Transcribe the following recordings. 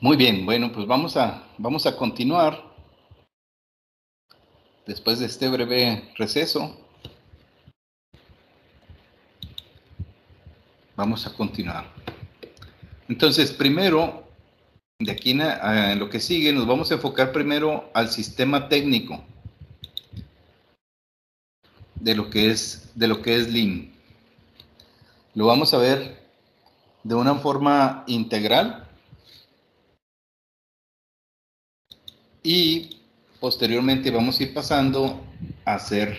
Muy bien, bueno, pues vamos a, vamos a continuar después de este breve receso. Vamos a continuar. Entonces, primero, de aquí en, lo que sigue, nos vamos a enfocar primero al sistema técnico de lo que es, de lo que es. Lo vamos a ver de una forma integral y posteriormente vamos a ir pasando a hacer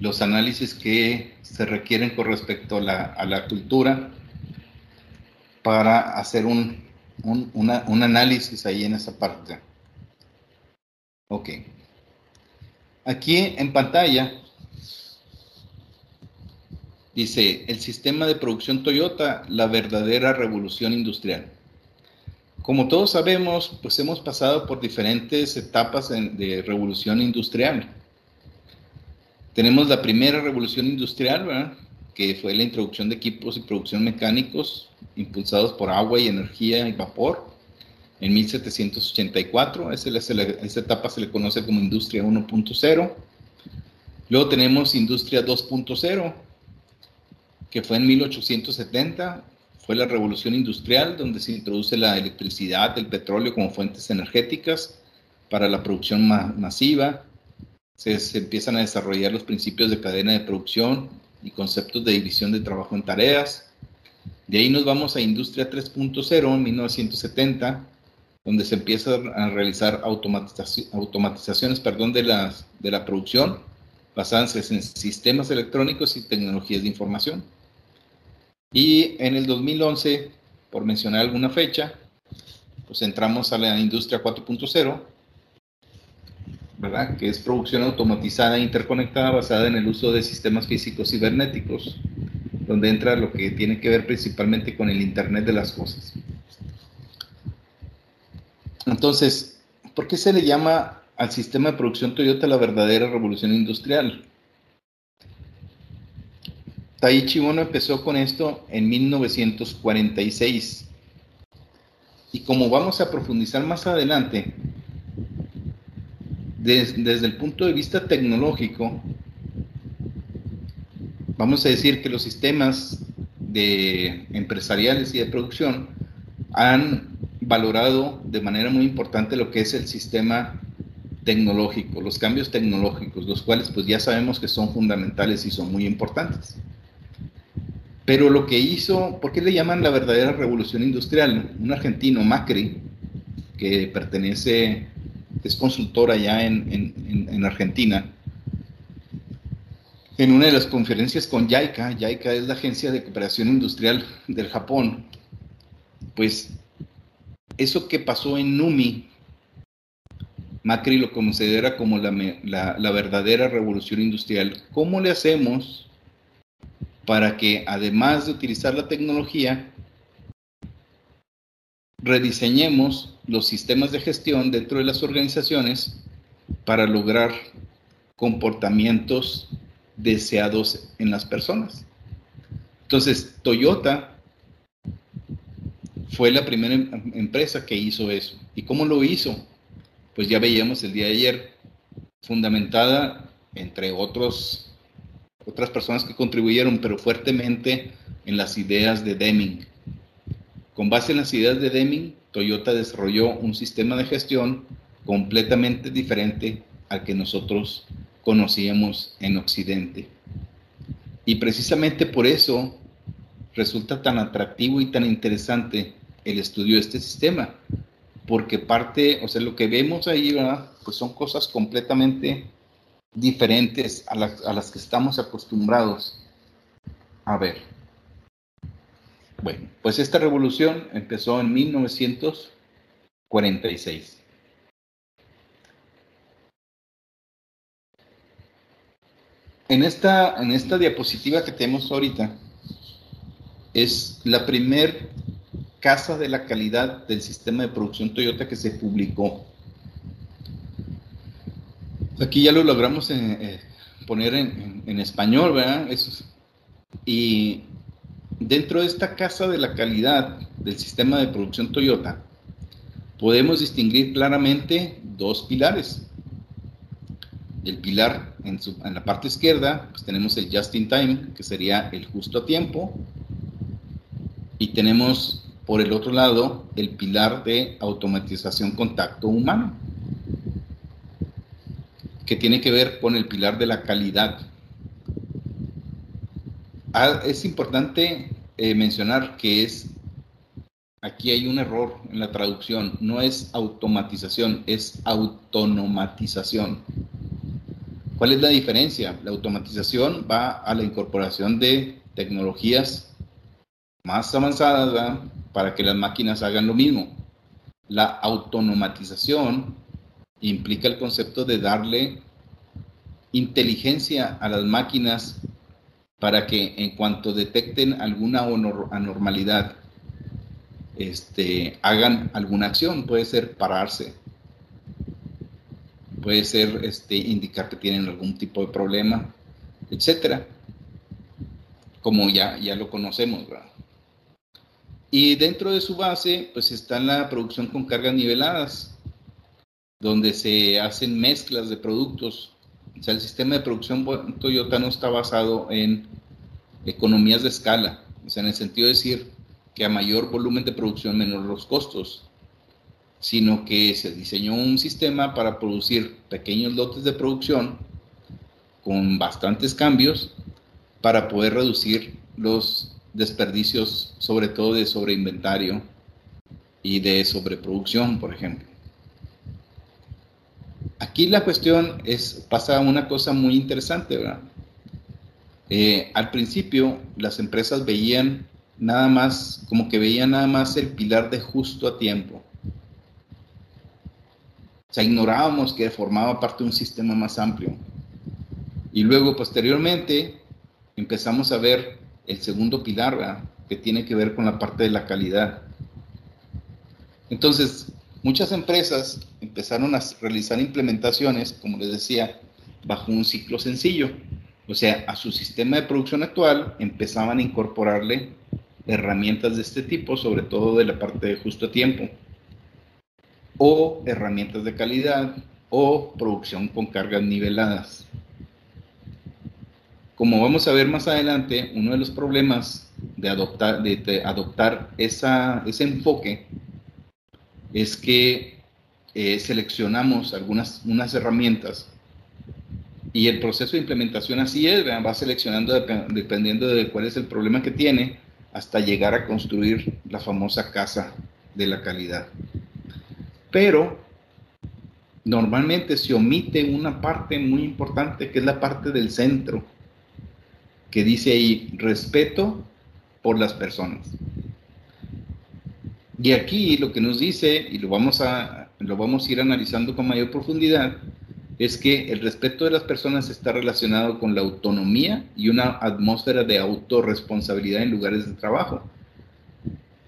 los análisis que se requieren con respecto a la, cultura para hacer un, un, análisis ahí en esa parte. Ok. Aquí en pantalla dice el sistema de producción Toyota, la verdadera revolución industrial. Como todos sabemos, pues hemos pasado por diferentes etapas de revolución industrial. Tenemos la primera revolución industrial, que fue la introducción de equipos y producción mecánicos impulsados por agua y energía y vapor en 1784. Esa, esa etapa se le conoce como industria 1.0. Luego tenemos industria 2.0, que fue en 1870 fue la revolución industrial, donde se introduce la electricidad, el petróleo como fuentes energéticas para la producción masiva. Se, empiezan a desarrollar los principios de cadena de producción y conceptos de división de trabajo en tareas. De ahí nos vamos a Industria 3.0 en 1970, donde se empieza a realizar automatizaciones perdón, de, las, de la producción basadas en sistemas electrónicos y tecnologías de información. Y en el 2011, por mencionar alguna fecha, pues entramos a la industria 4.0, ¿verdad? Que es producción automatizada e interconectada basada en el uso de sistemas físicos cibernéticos, donde entra lo que tiene que ver principalmente con el Internet de las cosas. Entonces, ¿por qué se le llama al sistema de producción Toyota la verdadera revolución industrial? Taichi Ono empezó con esto en 1946. Y como vamos a profundizar más adelante, desde el punto de vista tecnológico, vamos a decir que los sistemas empresariales y de producción han valorado de manera muy importante lo que es el sistema tecnológico, los cambios tecnológicos, los cuales pues ya sabemos que son fundamentales y son muy importantes. Pero lo que hizo, ¿por qué le llaman la verdadera revolución industrial? Un argentino, Macri, que pertenece, es consultor allá en, Argentina, en una de las conferencias con JICA, JICA es la Agencia de Cooperación Industrial del Japón, pues eso que pasó en Numi, Macri lo considera como la, la verdadera revolución industrial. ¿Cómo le hacemos para que además de utilizar la tecnología, rediseñemos los sistemas de gestión dentro de las organizaciones para lograr comportamientos deseados en las personas. Entonces, Toyota fue la primera em-, empresa que hizo eso. ¿Y cómo lo hizo? Pues ya veíamos el día de ayer, fundamentada, entre otros otras personas que contribuyeron, pero fuertemente en las ideas de Deming. Con base en las ideas de Deming, Toyota desarrolló un sistema de gestión completamente diferente al que nosotros conocíamos en Occidente. Y precisamente por eso resulta tan atractivo y tan interesante el estudio de este sistema, porque parte, o sea, lo que vemos ahí, ¿verdad? Pues son cosas completamente diferentes a las, a las que estamos acostumbrados a ver. Bueno, pues esta revolución empezó en 1946. En esta, en esta diapositiva que tenemos ahorita, es la primer casa de la calidad del sistema de producción Toyota que se publicó Aquí ya lo logramos eh, poner en, español, ¿verdad? y dentro de esta casa de la calidad del sistema de producción Toyota, podemos distinguir claramente dos pilares. El pilar en, la parte izquierda, pues tenemos el just in time, que sería el justo a tiempo, y tenemos por el otro lado el pilar de automatización contacto humano, que tiene que ver con el pilar de la calidad. Ah, es importante eh, mencionar que es aquí hay un error en la traducción, no es automatización, es autonomatización. ¿Cuál es la diferencia? La automatización va a la incorporación de tecnologías más avanzadas para que las máquinas hagan lo mismo. La autonomatización implica el concepto de darle inteligencia a las máquinas para que en cuanto detecten alguna anormalidad, este, hagan alguna acción. Puede ser pararse, puede ser este, indicar que tienen algún tipo de problema, etcétera. Como ya, ya lo conocemos, Y dentro de su base, pues está la producción con cargas niveladas, donde se hacen mezclas de productos. O sea, el sistema de producción Toyota no está basado en economías de escala, o sea, en el sentido de decir que a mayor volumen de producción menor los costos sino que se diseñó un sistema para producir pequeños lotes de producción con bastantes cambios para poder reducir los desperdicios, sobre todo de sobreinventario y de sobreproducción, por ejemplo. Aquí la cuestión es, pasa una cosa muy interesante, ¿verdad? Eh, al principio las empresas veían nada más, como que veían nada más el pilar de justo a tiempo o sea, ignorábamos que formaba parte de un sistema más amplio. Y luego, posteriormente, empezamos a ver el segundo pilar, que tiene que ver con la parte de la calidad. Entonces, muchas empresas empezaron a realizar implementaciones, como les decía, bajo un ciclo sencillo. O sea, a su sistema de producción actual empezaban a incorporarle herramientas de este tipo, sobre todo de la parte de justo tiempo o herramientas de calidad o producción con cargas niveladas. Como vamos a ver más adelante, uno de los problemas de adoptar, de, adoptar esa, ese enfoque es que eh, seleccionamos algunas unas herramientas y el proceso de implementación así es, va seleccionando dependiendo de cuál es el problema que tiene hasta llegar a construir la famosa casa de la calidad pero normalmente se omite una parte muy importante que es la parte del centro, que dice ahí respeto por las personas. Y aquí lo que nos dice, y lo vamos a, lo vamos a ir analizando con mayor profundidad, es que el respeto de las personas está relacionado con la autonomía y una atmósfera de autorresponsabilidad en lugares de trabajo.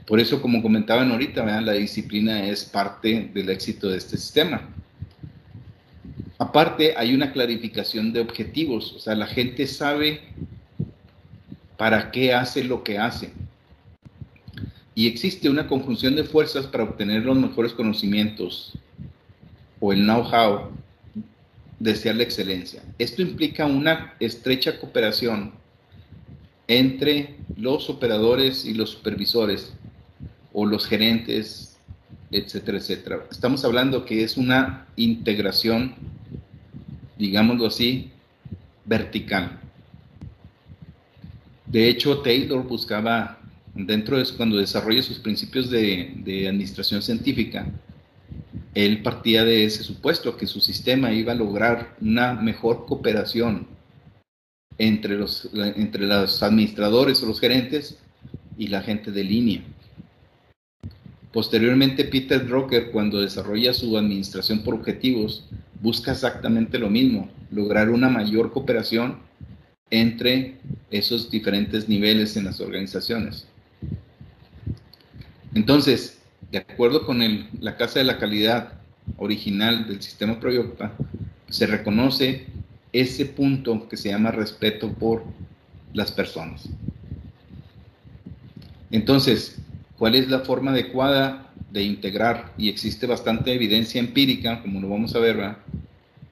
Por eso, como comentaban ahorita, la disciplina es parte del éxito de este sistema. Aparte, hay una clarificación de objetivos, o sea, la gente sabe para qué hace lo que hace. Y existe una conjunción de fuerzas para obtener los mejores conocimientos o el know-how, desear la excelencia. Esto implica una estrecha cooperación entre los operadores y los supervisores o los gerentes, etcétera, etcétera. Estamos hablando que es una integración, digámoslo así, vertical. De hecho, Taylor buscaba, dentro de cuando desarrolla sus principios de, administración científica, él partía de ese supuesto, que su sistema iba a lograr una mejor cooperación entre los, entre los administradores o los gerentes y la gente de línea. Posteriormente, Peter Drucker, cuando desarrolla su administración por objetivos, busca exactamente lo mismo, lograr una mayor cooperación entre esos diferentes niveles en las organizaciones. Entonces, de acuerdo con la Casa de la Calidad original del sistema Proyecta, se reconoce ese punto que se llama respeto por las personas. Entonces, ¿cuál es la forma adecuada de integrar? Y existe bastante evidencia empírica, como lo vamos a ver,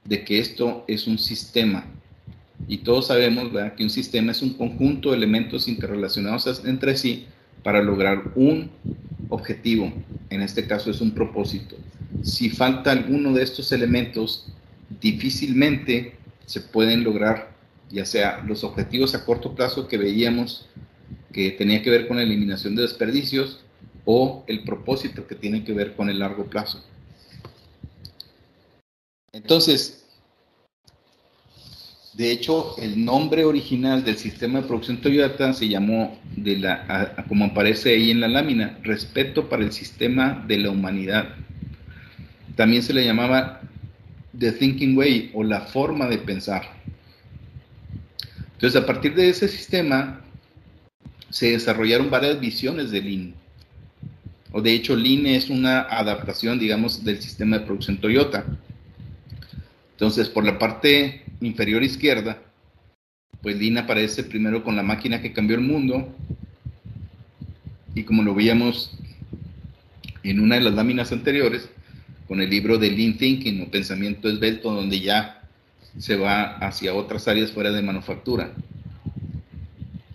de que esto es un sistema. Y todos sabemos que un sistema es un conjunto de elementos interrelacionados entre sí para lograr un objetivo. En este caso es un propósito. Si falta alguno de estos elementos, difícilmente se pueden lograr, ya sea los objetivos a corto plazo que veíamos que tenía que ver con la eliminación de desperdicios o el propósito que tiene que ver con el largo plazo. Entonces, de hecho, el nombre original del sistema de producción Toyota se llamó, como aparece ahí en la lámina, respeto para el sistema de la humanidad. También se le llamaba The Thinking Way o la forma de pensar. Entonces, a partir de ese sistema, se desarrollaron varias visiones de Lean. O de hecho, Lean es una adaptación, digamos, del sistema de producción Toyota. Entonces, por la parte inferior izquierda, pues Lean aparece primero con la máquina que cambió el mundo. Y como lo veíamos en una de las láminas anteriores, con el libro de Lean Thinking o Pensamiento Esbelto, donde ya se va hacia otras áreas fuera de manufactura.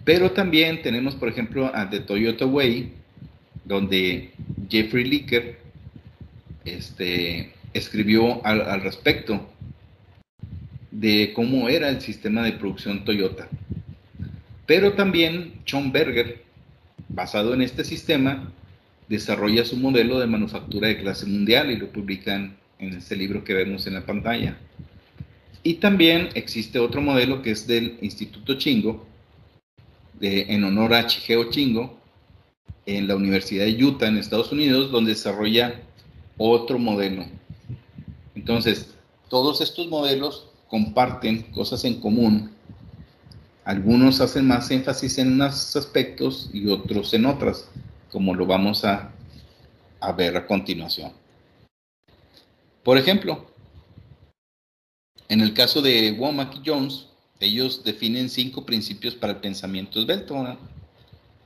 Pero también tenemos, por ejemplo, a The Toyota Way, donde Jeffrey Licker este, escribió al respecto de cómo era el sistema de producción Toyota. Pero también John Berger, basado en este sistema, desarrolla su modelo de manufactura de clase mundial y lo publican en este libro que vemos en la pantalla. Y también existe otro modelo que es del Instituto Chingo, en honor a Chigeo Chingo, en la Universidad de Utah, en Estados Unidos, donde desarrolla otro modelo. Entonces, todos estos modelos comparten cosas en común. Algunos hacen más énfasis en unos aspectos y otros en otras, como lo vamos a, ver a continuación. Por ejemplo, en el caso de Womack y Jones, ellos definen cinco principios para el pensamiento esbelto.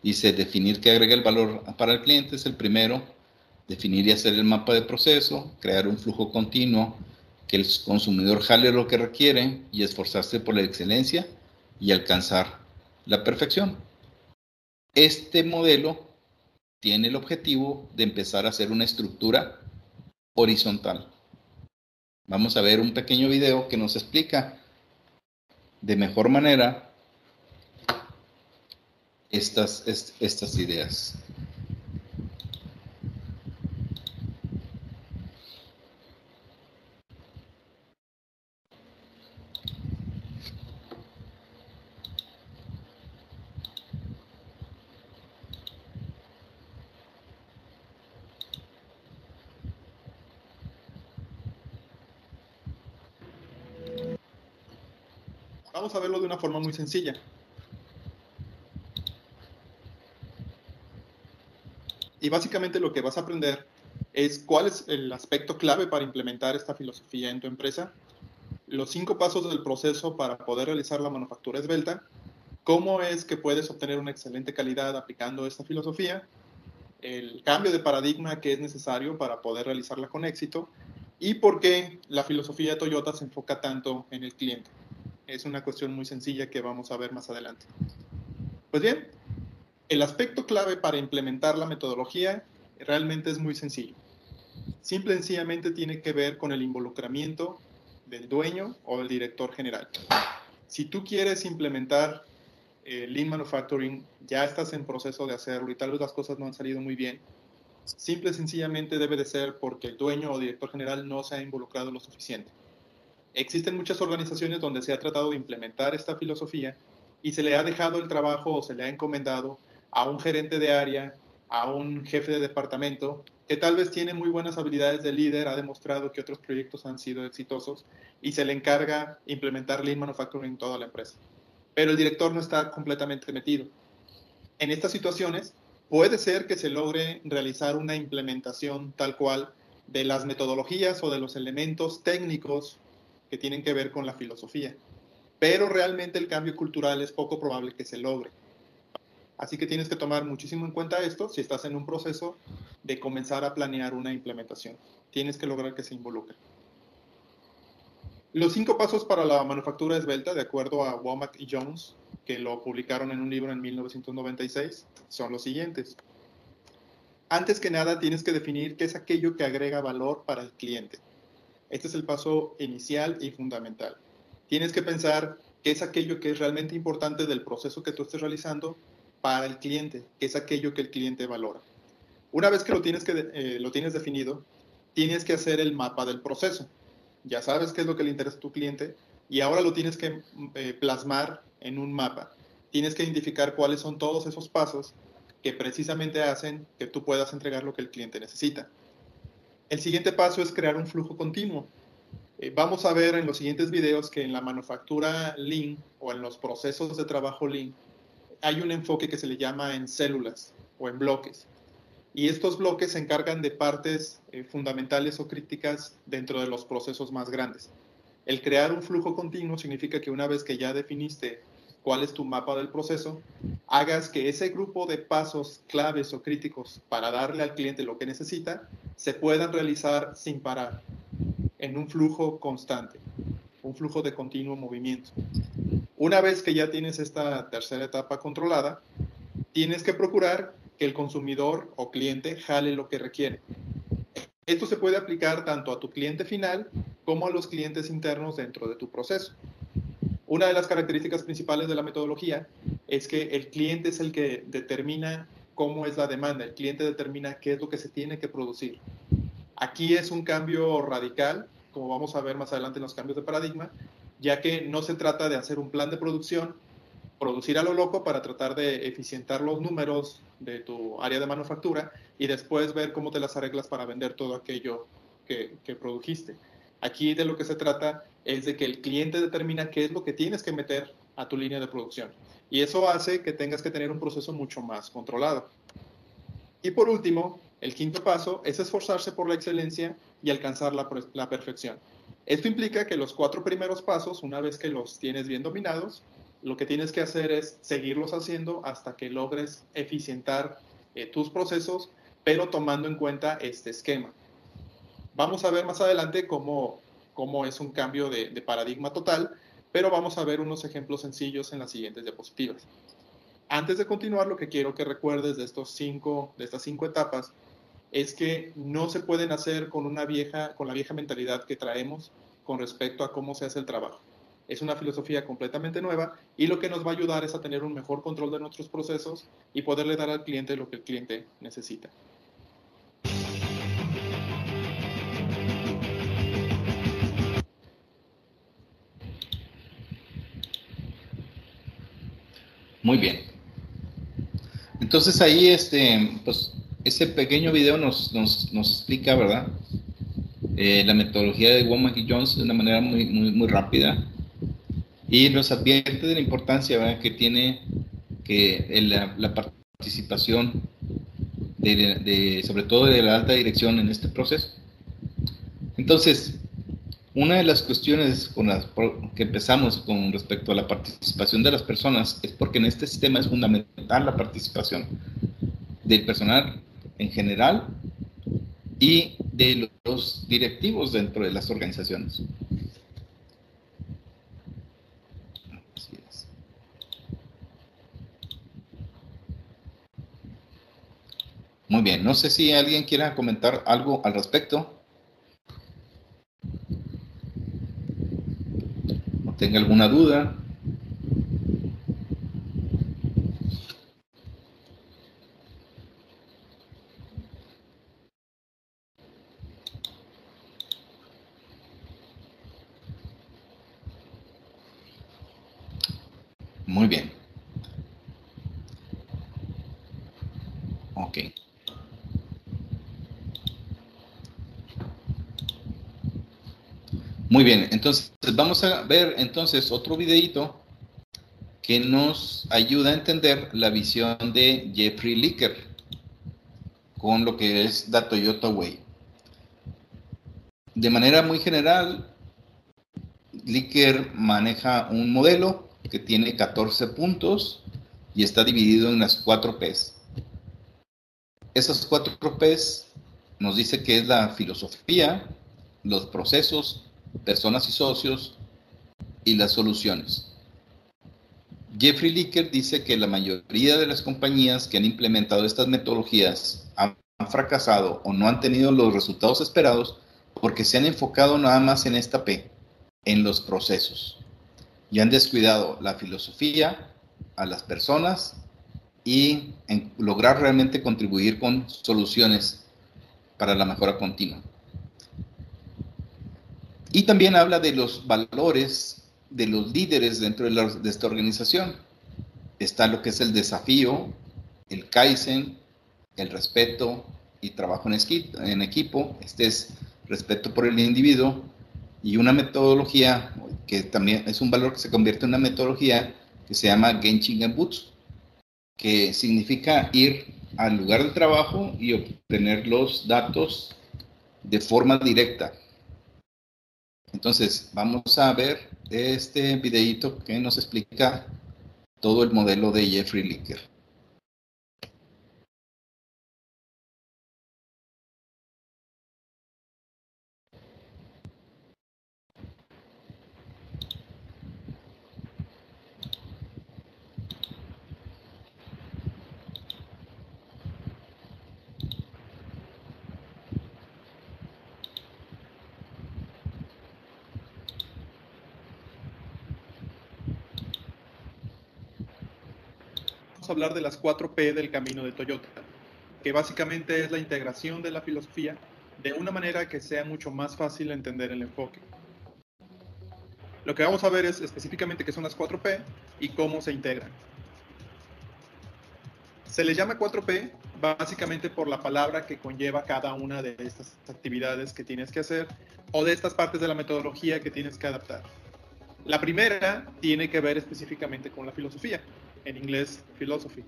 Dice, definir qué agrega el valor para el cliente es el primero, definir y hacer el mapa de proceso, crear un flujo continuo, que el consumidor jale lo que requiere y esforzarse por la excelencia y alcanzar la perfección. Este modelo tiene el objetivo de empezar a hacer una estructura horizontal. Vamos a ver un pequeño video que nos explica de mejor manera estas, estas ideas. A verlo de una forma muy sencilla. Y básicamente lo que vas a aprender es cuál es el aspecto clave para implementar esta filosofía en tu empresa, los cinco pasos del proceso para poder realizar la manufactura esbelta, cómo es que puedes obtener una excelente calidad aplicando esta filosofía, el cambio de paradigma que es necesario para poder realizarla con éxito y por qué la filosofía de Toyota se enfoca tanto en el cliente. Es una cuestión muy sencilla que vamos a ver más adelante. Pues bien, el aspecto clave para implementar la metodología realmente es muy sencillo. Simple y sencillamente tiene que ver con el involucramiento del dueño o del director general. Si tú quieres implementar eh, Lean Manufacturing, ya estás en proceso de hacerlo y tal vez las cosas no han salido muy bien, simple y sencillamente debe de ser porque el dueño o director general no se ha involucrado lo suficiente. Existen muchas organizaciones donde se ha tratado de implementar esta filosofía y se le ha dejado el trabajo o se le ha encomendado a un gerente de área, a un jefe de departamento, que tal vez tiene muy buenas habilidades de líder, ha demostrado que otros proyectos han sido exitosos y se le encarga implementar Lean Manufacturing en toda la empresa. Pero el director no está completamente metido. En estas situaciones, puede ser que se logre realizar una implementación tal cual de las metodologías o de los elementos técnicos que tienen que ver con la filosofía. Pero realmente el cambio cultural es poco probable que se logre. Así que tienes que tomar muchísimo en cuenta esto si estás en un proceso de comenzar a planear una implementación. Tienes que lograr que se involucre. Los cinco pasos para la manufactura esbelta, de acuerdo a Womack y Jones, que lo publicaron en un libro en 1996, son los siguientes. Antes que nada, tienes que definir qué es aquello que agrega valor para el cliente. Este es el paso inicial y fundamental. Tienes que pensar qué es aquello que es realmente importante del proceso que tú estés realizando para el cliente, qué es aquello que el cliente valora. Una vez que lo tienes, que, eh, lo tienes definido, tienes que hacer el mapa del proceso. Ya sabes qué es lo que le interesa a tu cliente y ahora lo tienes que eh, plasmar en un mapa. Tienes que identificar cuáles son todos esos pasos que precisamente hacen que tú puedas entregar lo que el cliente necesita. El siguiente paso es crear un flujo continuo. Eh, vamos a ver en los siguientes videos que en la manufactura Lean o en los procesos de trabajo Lean hay un enfoque que se le llama en células o en bloques. Y estos bloques se encargan de partes eh, fundamentales o críticas dentro de los procesos más grandes. El crear un flujo continuo significa que una vez que ya definiste cuál es tu mapa del proceso, hagas que ese grupo de pasos claves o críticos para darle al cliente lo que necesita se puedan realizar sin parar, en un flujo constante, un flujo de continuo movimiento. Una vez que ya tienes esta tercera etapa controlada, tienes que procurar que el consumidor o cliente jale lo que requiere. Esto se puede aplicar tanto a tu cliente final como a los clientes internos dentro de tu proceso. Una de las características principales de la metodología es que el cliente es el que determina cómo es la demanda, el cliente determina qué es lo que se tiene que producir. Aquí es un cambio radical, como vamos a ver más adelante en los cambios de paradigma, ya que no se trata de hacer un plan de producción, producir a lo loco para tratar de eficientar los números de tu área de manufactura y después ver cómo te las arreglas para vender todo aquello que, que produjiste. Aquí de lo que se trata es de que el cliente determina qué es lo que tienes que meter a tu línea de producción. Y eso hace que tengas que tener un proceso mucho más controlado. Y por último, el quinto paso es esforzarse por la excelencia y alcanzar la, la, perfección. Esto implica que los cuatro primeros pasos, una vez que los tienes bien dominados, lo que tienes que hacer es seguirlos haciendo hasta que logres eficientar eh, tus procesos, pero tomando en cuenta este esquema. Vamos a ver más adelante cómo, cómo es un cambio de, paradigma total, pero vamos a ver unos ejemplos sencillos en las siguientes diapositivas. Antes de continuar, lo que quiero que recuerdes de, estos cinco, de estas cinco etapas es que no se pueden hacer con, una vieja, con la vieja mentalidad que traemos con respecto a cómo se hace el trabajo. Es una filosofía completamente nueva y lo que nos va a ayudar es a tener un mejor control de nuestros procesos y poderle dar al cliente lo que el cliente necesita. Muy bien. Entonces ahí, este, pues, ese pequeño video nos, nos, nos explica, ¿verdad? Eh, la metodología de Womack y Jones de una manera muy, muy, rápida y nos advierte de la importancia que tiene que la, participación de, sobre todo de la alta dirección en este proceso. Entonces, una de las cuestiones con las que empezamos con respecto a la participación de las personas es porque en este sistema es fundamental la participación del personal en general y de los directivos dentro de las organizaciones. Muy bien, no sé si alguien quiera comentar algo al respecto. Tenga alguna duda. Muy bien. Ok. Muy bien, entonces vamos a ver entonces otro videito que nos ayuda a entender la visión de Jeffrey Licker con lo que es la Toyota Way. De manera muy general, Licker maneja un modelo que tiene 14 puntos y está dividido en las cuatro P's. Esas cuatro P's nos dice que es la filosofía, los procesos, personas y socios y las soluciones. Jeffrey Licker dice que la mayoría de las compañías que han implementado estas metodologías han fracasado o no han tenido los resultados esperados porque se han enfocado nada más en esta P, en los procesos, y han descuidado la filosofía, a las personas y en lograr realmente contribuir con soluciones para la mejora continua. Y también habla de los valores de los líderes dentro de, esta organización. Está lo que es el desafío, el Kaizen, el respeto y trabajo en, equipo. Este es respeto por el individuo y una metodología que también es un valor que se convierte en una metodología que se llama Genshin Butsu, que significa ir al lugar de trabajo y obtener los datos de forma directa. Entonces, vamos a ver este videito que nos explica todo el modelo de Jeffrey Licker. Hablar de las 4P del camino de Toyota, que básicamente es la integración de la filosofía de una manera que sea mucho más fácil entender el enfoque. Lo que vamos a ver es específicamente qué son las 4P y cómo se integran. Se le llama 4P básicamente por la palabra que conlleva cada una de estas actividades que tienes que hacer o de estas partes de la metodología que tienes que adaptar. La primera tiene que ver específicamente con la filosofía, en inglés philosophy.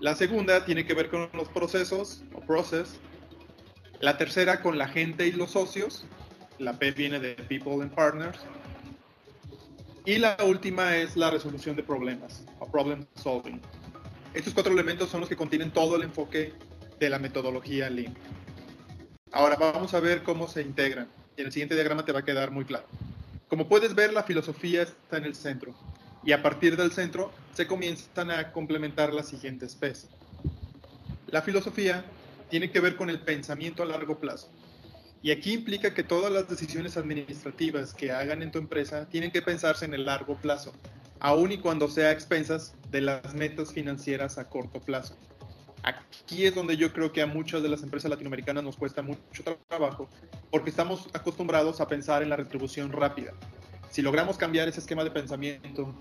La segunda tiene que ver con los procesos o process. La tercera con la gente y los socios. La P viene de people and partners. Y la última es la resolución de problemas o problem solving. Estos cuatro elementos son los que contienen todo el enfoque de la metodología Lean. Ahora vamos a ver cómo se integran. En el siguiente diagrama te va a quedar muy claro. Como puedes ver, la filosofía está en el centro y a partir del centro se comienzan a complementar las siguientes P's. La filosofía tiene que ver con el pensamiento a largo plazo. Y aquí implica que todas las decisiones administrativas que hagan en tu empresa tienen que pensarse en el largo plazo, aun y cuando sea a expensas de las metas financieras a corto plazo. Aquí es donde yo creo que a muchas de las empresas latinoamericanas nos cuesta mucho trabajo porque estamos acostumbrados a pensar en la retribución rápida, si logramos cambiar ese esquema de pensamiento,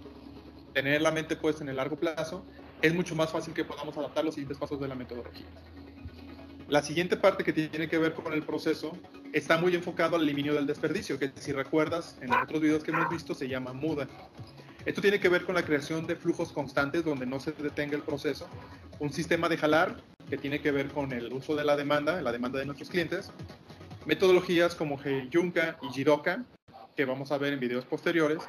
tener la mente puesta en el largo plazo, es mucho más fácil que podamos adaptar los siguientes pasos de la metodología. La siguiente parte que tiene que ver con el proceso está muy enfocado al eliminio del desperdicio, que si recuerdas en otros videos que hemos visto se llama MUDA. Esto tiene que ver con la creación de flujos constantes donde no se detenga el proceso, un sistema de jalar que tiene que ver con el uso de la demanda, la demanda de nuestros clientes, metodologías como Heijunka y Jidoka, que vamos a ver en videos posteriores,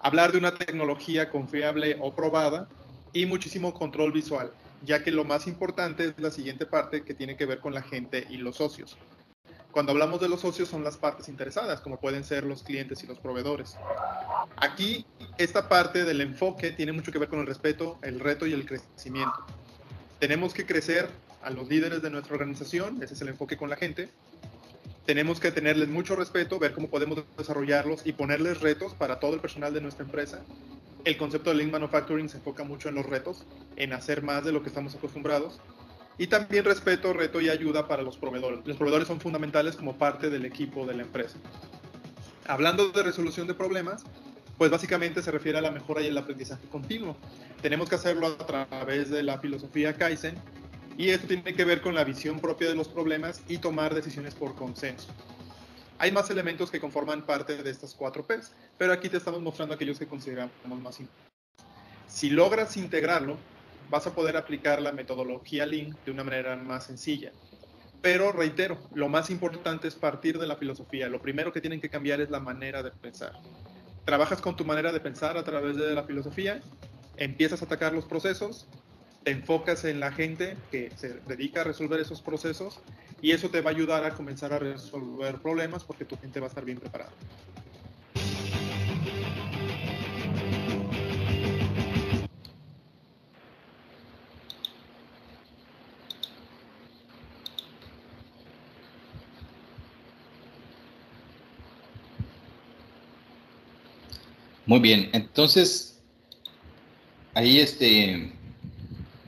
hablar de una tecnología confiable o probada y muchísimo control visual, ya que lo más importante es la siguiente parte que tiene que ver con la gente y los socios. Cuando hablamos de los socios son las partes interesadas, como pueden ser los clientes y los proveedores. Aquí, esta parte del enfoque tiene mucho que ver con el respeto, el reto y el crecimiento. Tenemos que crecer a los líderes de nuestra organización, ese es el enfoque con la gente, tenemos que tenerles mucho respeto, ver cómo podemos desarrollarlos y ponerles retos para todo el personal de nuestra empresa. El concepto de Lean Manufacturing se enfoca mucho en los retos, en hacer más de lo que estamos acostumbrados. Y también respeto, reto y ayuda para los proveedores. Los proveedores son fundamentales como parte del equipo de la empresa. Hablando de resolución de problemas, pues básicamente se refiere a la mejora y el aprendizaje continuo. Tenemos que hacerlo a través de la filosofía Kaizen, y esto tiene que ver con la visión propia de los problemas y tomar decisiones por consenso. Hay más elementos que conforman parte de estas cuatro P's, pero aquí te estamos mostrando aquellos que consideramos más importantes. Si logras integrarlo, vas a poder aplicar la metodología Lean de una manera más sencilla. Pero reitero, lo más importante es partir de la filosofía. Lo primero que tienen que cambiar es la manera de pensar. Trabajas con tu manera de pensar a través de la filosofía empiezas a atacar los procesos, te enfocas en la gente que se dedica a resolver esos procesos y eso te va a ayudar a comenzar a resolver problemas porque tu gente va a estar bien preparada. Muy bien, entonces ahí este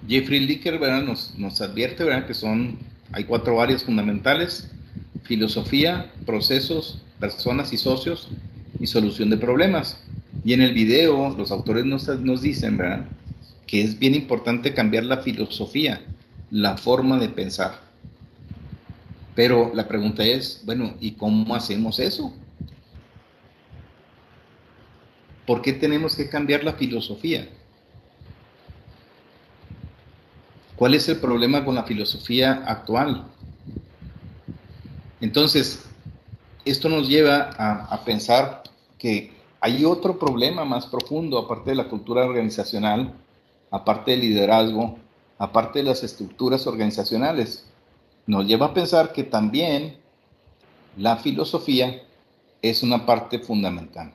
Jeffrey Licker Nos, nos advierte ¿verdad? que son, hay cuatro áreas fundamentales, filosofía, procesos, personas y socios y solución de problemas. Y en el video los autores nos, nos dicen ¿verdad? que es bien importante cambiar la filosofía, la forma de pensar. Pero la pregunta es, bueno, ¿y cómo hacemos eso? ¿Por qué tenemos que cambiar la filosofía? ¿Cuál es el problema con la filosofía actual? Entonces, esto nos lleva a, pensar que hay otro problema más profundo, aparte de la cultura organizacional, aparte del liderazgo, aparte de las estructuras organizacionales. Nos lleva a pensar que también la filosofía es una parte fundamental.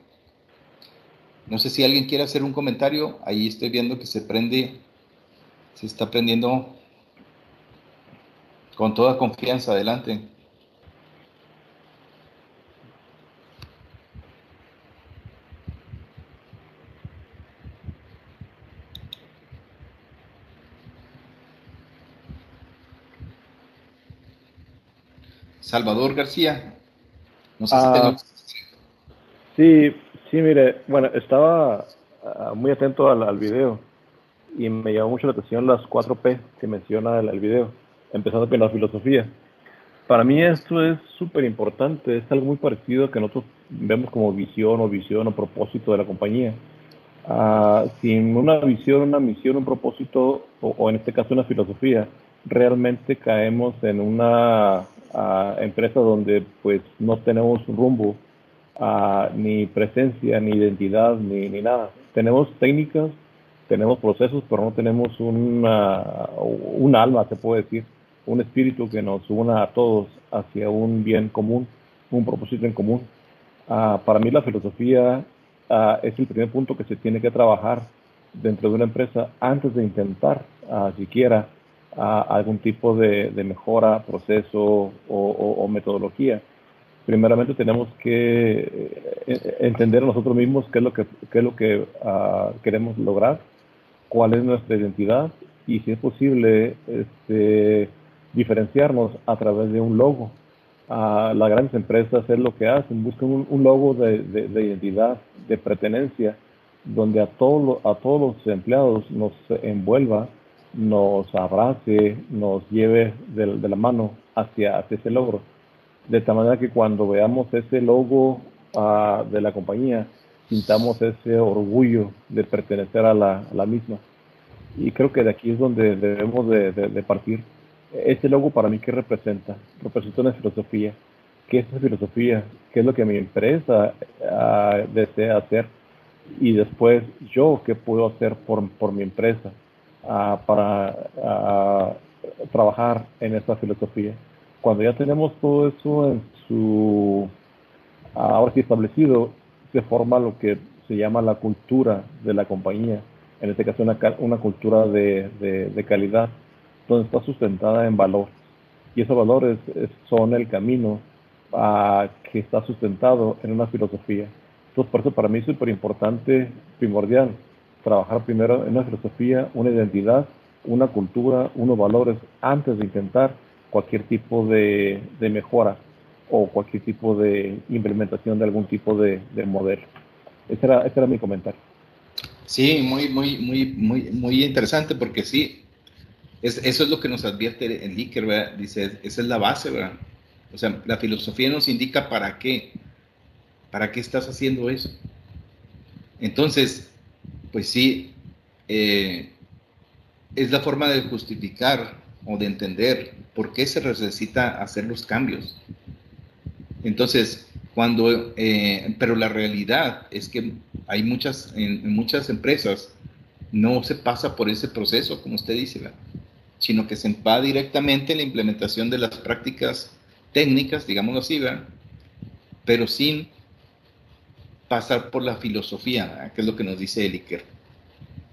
No sé si alguien quiere hacer un comentario. Ahí estoy viendo que se prende, se está prendiendo con toda confianza. Adelante. Salvador García. No sé si ah, Sí, Sí, mire, bueno, estaba ah, muy atento al, video y me llamó mucho la atención las cuatro P que menciona el, video, empezando con la filosofía. Para mí esto es súper importante, es algo muy parecido a que nosotros vemos como visión o visión o propósito de la compañía. Ah, sin una visión, una misión, un propósito, o, en este caso una filosofía, realmente caemos en una ah, empresa donde pues no tenemos rumbo, ni presencia, ni identidad, ni, ni, nada. Tenemos técnicas, tenemos procesos, pero no tenemos una, un alma, se puede decir, un espíritu que nos una a todos hacia un bien común, un propósito en común. Ah, para mí la filosofía ah, es el primer punto que se tiene que trabajar dentro de una empresa antes de intentar uh, siquiera algún tipo de, mejora, proceso o metodología primeramente tenemos que eh, entender nosotros mismos qué es lo que, es lo que ah, queremos lograr, cuál es nuestra identidad y si es posible este, diferenciarnos a través de un logo. Uh, las grandes empresas es lo que hacen, buscan un, logo de, identidad, de pertenencia, donde a, todo, a todos los empleados nos envuelva, nos abrace, nos lleve de, la mano hacia, ese logro de tal manera que cuando veamos ese logo ah, de la compañía, sintamos ese orgullo de pertenecer a la, misma. Y creo que de aquí es donde debemos de, partir. Ese logo para mí, ¿qué representa? Representa una filosofía. ¿Qué es esa filosofía? ¿Qué es lo que mi empresa ah, desea hacer? Y después, yo, ¿qué puedo hacer por, por mi empresa ah, para trabajar en esa filosofía? cuando ya tenemos todo eso en su, ahora sí establecido, se forma lo que se llama la cultura de la compañía, en este caso una, una cultura de, calidad, donde está sustentada en valor. Y esos valores son el camino a, que está sustentado en una filosofía. Entonces, por eso para mí es súper importante, primordial, trabajar primero en una filosofía, una identidad, una cultura, unos valores, antes de intentar cualquier tipo de, mejora o cualquier tipo de implementación de algún tipo de, modelo. Ese era, ese era mi comentario. Sí, muy, muy, muy, muy, muy interesante porque sí, es, eso es lo que nos advierte el Iker, ¿verdad? Dice, esa es la base, ¿verdad? O sea, la filosofía nos indica para qué, para qué estás haciendo eso. Entonces, pues sí, eh, es la forma de justificar o de entender por qué se necesita hacer los cambios. Entonces, cuando, eh, pero la realidad es que hay muchas, en, muchas empresas no se pasa por ese proceso, como usted dice, sino que se va directamente en la implementación de las prácticas técnicas, digámoslo así, pero sin pasar por la filosofía, que es lo que nos dice Eliker.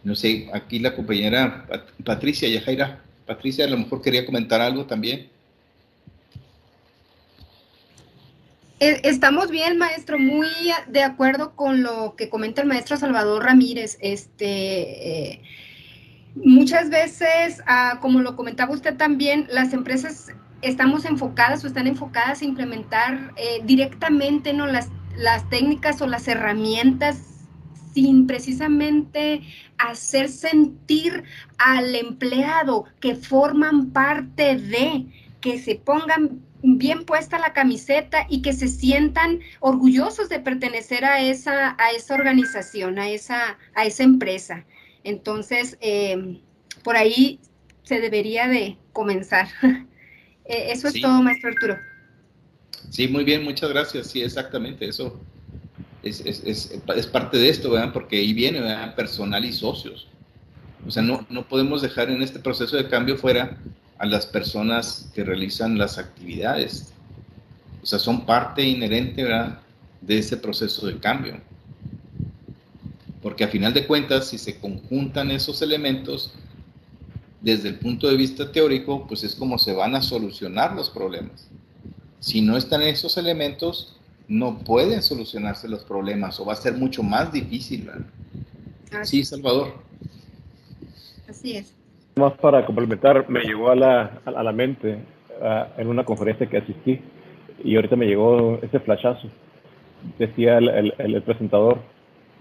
No sé, aquí la compañera Patricia Yajaira, Patricia a lo mejor quería comentar algo también. Eh, estamos bien, maestro, muy de acuerdo con lo que comenta el maestro Salvador Ramírez. Este, eh, muchas veces, ah, como lo comentaba usted también, las empresas estamos enfocadas o están enfocadas a implementar eh, directamente ¿no? las, las técnicas o las herramientas sin precisamente hacer sentir al empleado que forman parte de, que se pongan bien puesta la camiseta y que se sientan orgullosos de pertenecer a esa, a esa organización, a esa, a esa empresa. Entonces, eh, por ahí se debería de comenzar. Eh, eso es todo, maestro Arturo. Sí, muy bien, muchas gracias. Sí, exactamente, eso es, es, es, parte de esto, ¿verdad? Porque ahí viene, ¿verdad? Personal y socios. O sea, no, no podemos dejar en este proceso de cambio fuera a las personas que realizan las actividades. O sea, son parte inherente de ese proceso de cambio. Porque a final de cuentas, si se conjuntan esos elementos, desde el punto de vista teórico, pues es como se van a solucionar los problemas. Si no están esos elementos, no pueden solucionarse los problemas o va a ser mucho más difícil. Sí, Salvador. Así es. Más para complementar, me llegó a la, a la mente en una conferencia que asistí y ahorita me llegó ese flashazo. Decía el, el, presentador,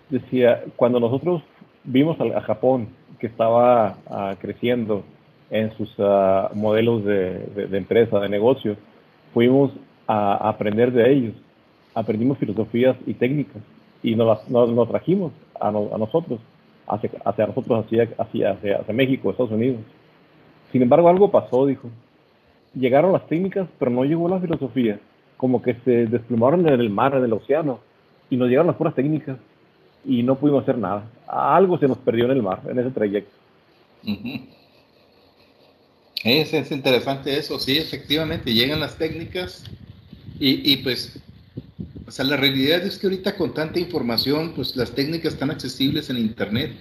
decía, cuando nosotros vimos a, Japón que estaba ah, creciendo en sus ah, modelos de, de, empresa, de negocio, fuimos a, aprender de ellos, aprendimos filosofías y técnicas y nos, nos, trajimos a, a nosotros hacia, hacia nosotros, hacia, hacia, hacia, México, Estados Unidos. Sin embargo, algo pasó, dijo. Llegaron las técnicas, pero no llegó la filosofía. Como que se desplumaron en el mar, en el océano, y nos llegaron las puras técnicas y no pudimos hacer nada. Algo se nos perdió en el mar, en ese trayecto. es, es, interesante eso, sí, efectivamente, llegan las técnicas y, y pues o sea, la realidad es que ahorita con tanta información, pues las técnicas están accesibles en Internet.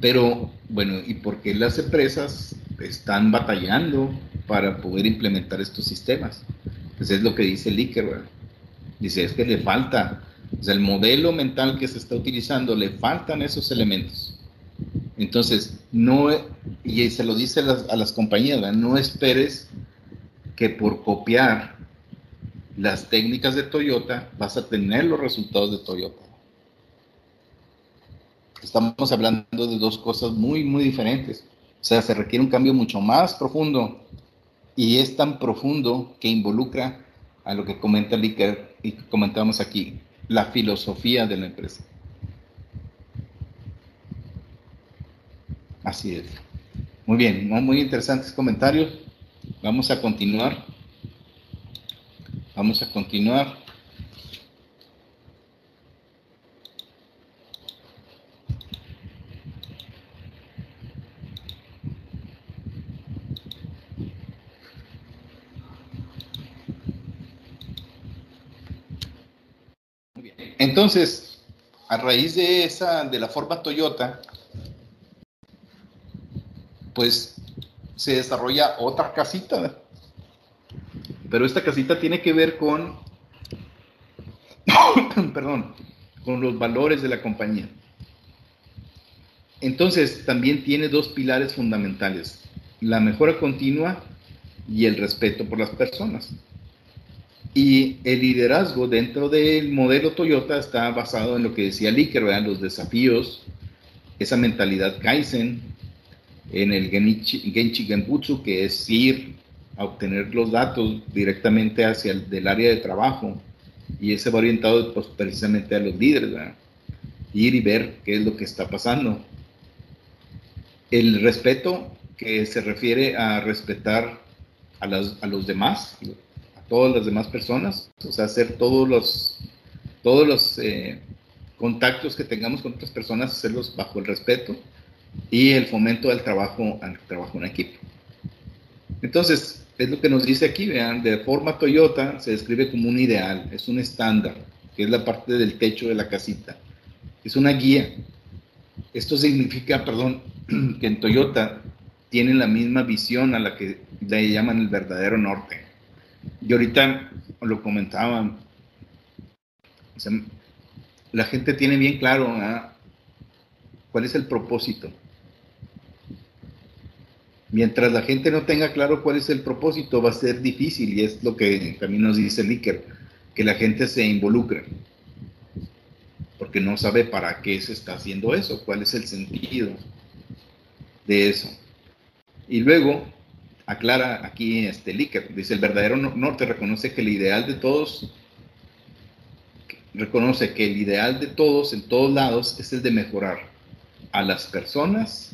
Pero, bueno, ¿y por qué las empresas están batallando para poder implementar estos sistemas? Pues es lo que dice Licker, Dice, es que le falta, o sea, el modelo mental que se está utilizando, le faltan esos elementos. Entonces, no, y se lo dice a las, a las compañías, no esperes que por copiar las técnicas de Toyota, vas a tener los resultados de Toyota. Estamos hablando de dos cosas muy, muy diferentes. O sea, se requiere un cambio mucho más profundo y es tan profundo que involucra a lo que comenta Licker y comentamos aquí, la filosofía de la empresa. Así es. Muy bien, muy interesantes comentarios. Vamos a continuar. Vamos a continuar. Entonces, a raíz de esa, de la forma Toyota, pues se desarrolla otra casita pero esta casita tiene que ver con, perdón, con los valores de la compañía. Entonces, también tiene dos pilares fundamentales, la mejora continua y el respeto por las personas. Y el liderazgo dentro del modelo Toyota está basado en lo que decía Licker, los desafíos, esa mentalidad Kaizen, en el Genichi, Genchi Genbutsu, que es ir obtener los datos directamente hacia el del área de trabajo y ese va orientado pues, precisamente a los líderes, ir y ver qué es lo que está pasando. El respeto que se refiere a respetar a, las, a los demás, a todas las demás personas, o sea, hacer todos los, todos los, eh, contactos que tengamos con otras personas, hacerlos bajo el respeto y el fomento del trabajo, al trabajo en equipo. Entonces, es lo que nos dice aquí, vean, de forma Toyota se describe como un ideal, es un estándar, que es la parte del techo de la casita. Es una guía. Esto significa, perdón, que en Toyota tienen la misma visión a la que le llaman el verdadero norte. Y ahorita lo comentaban, la gente tiene bien claro cuál es el propósito. Mientras la gente no tenga claro cuál es el propósito, va a ser difícil, y es lo que también nos dice Licker, que la gente se involucre, porque no sabe para qué se está haciendo eso, cuál es el sentido de eso. Y luego aclara aquí este Licker, dice, el verdadero norte reconoce que el ideal de todos, reconoce que el ideal de todos en todos lados es el de mejorar a las personas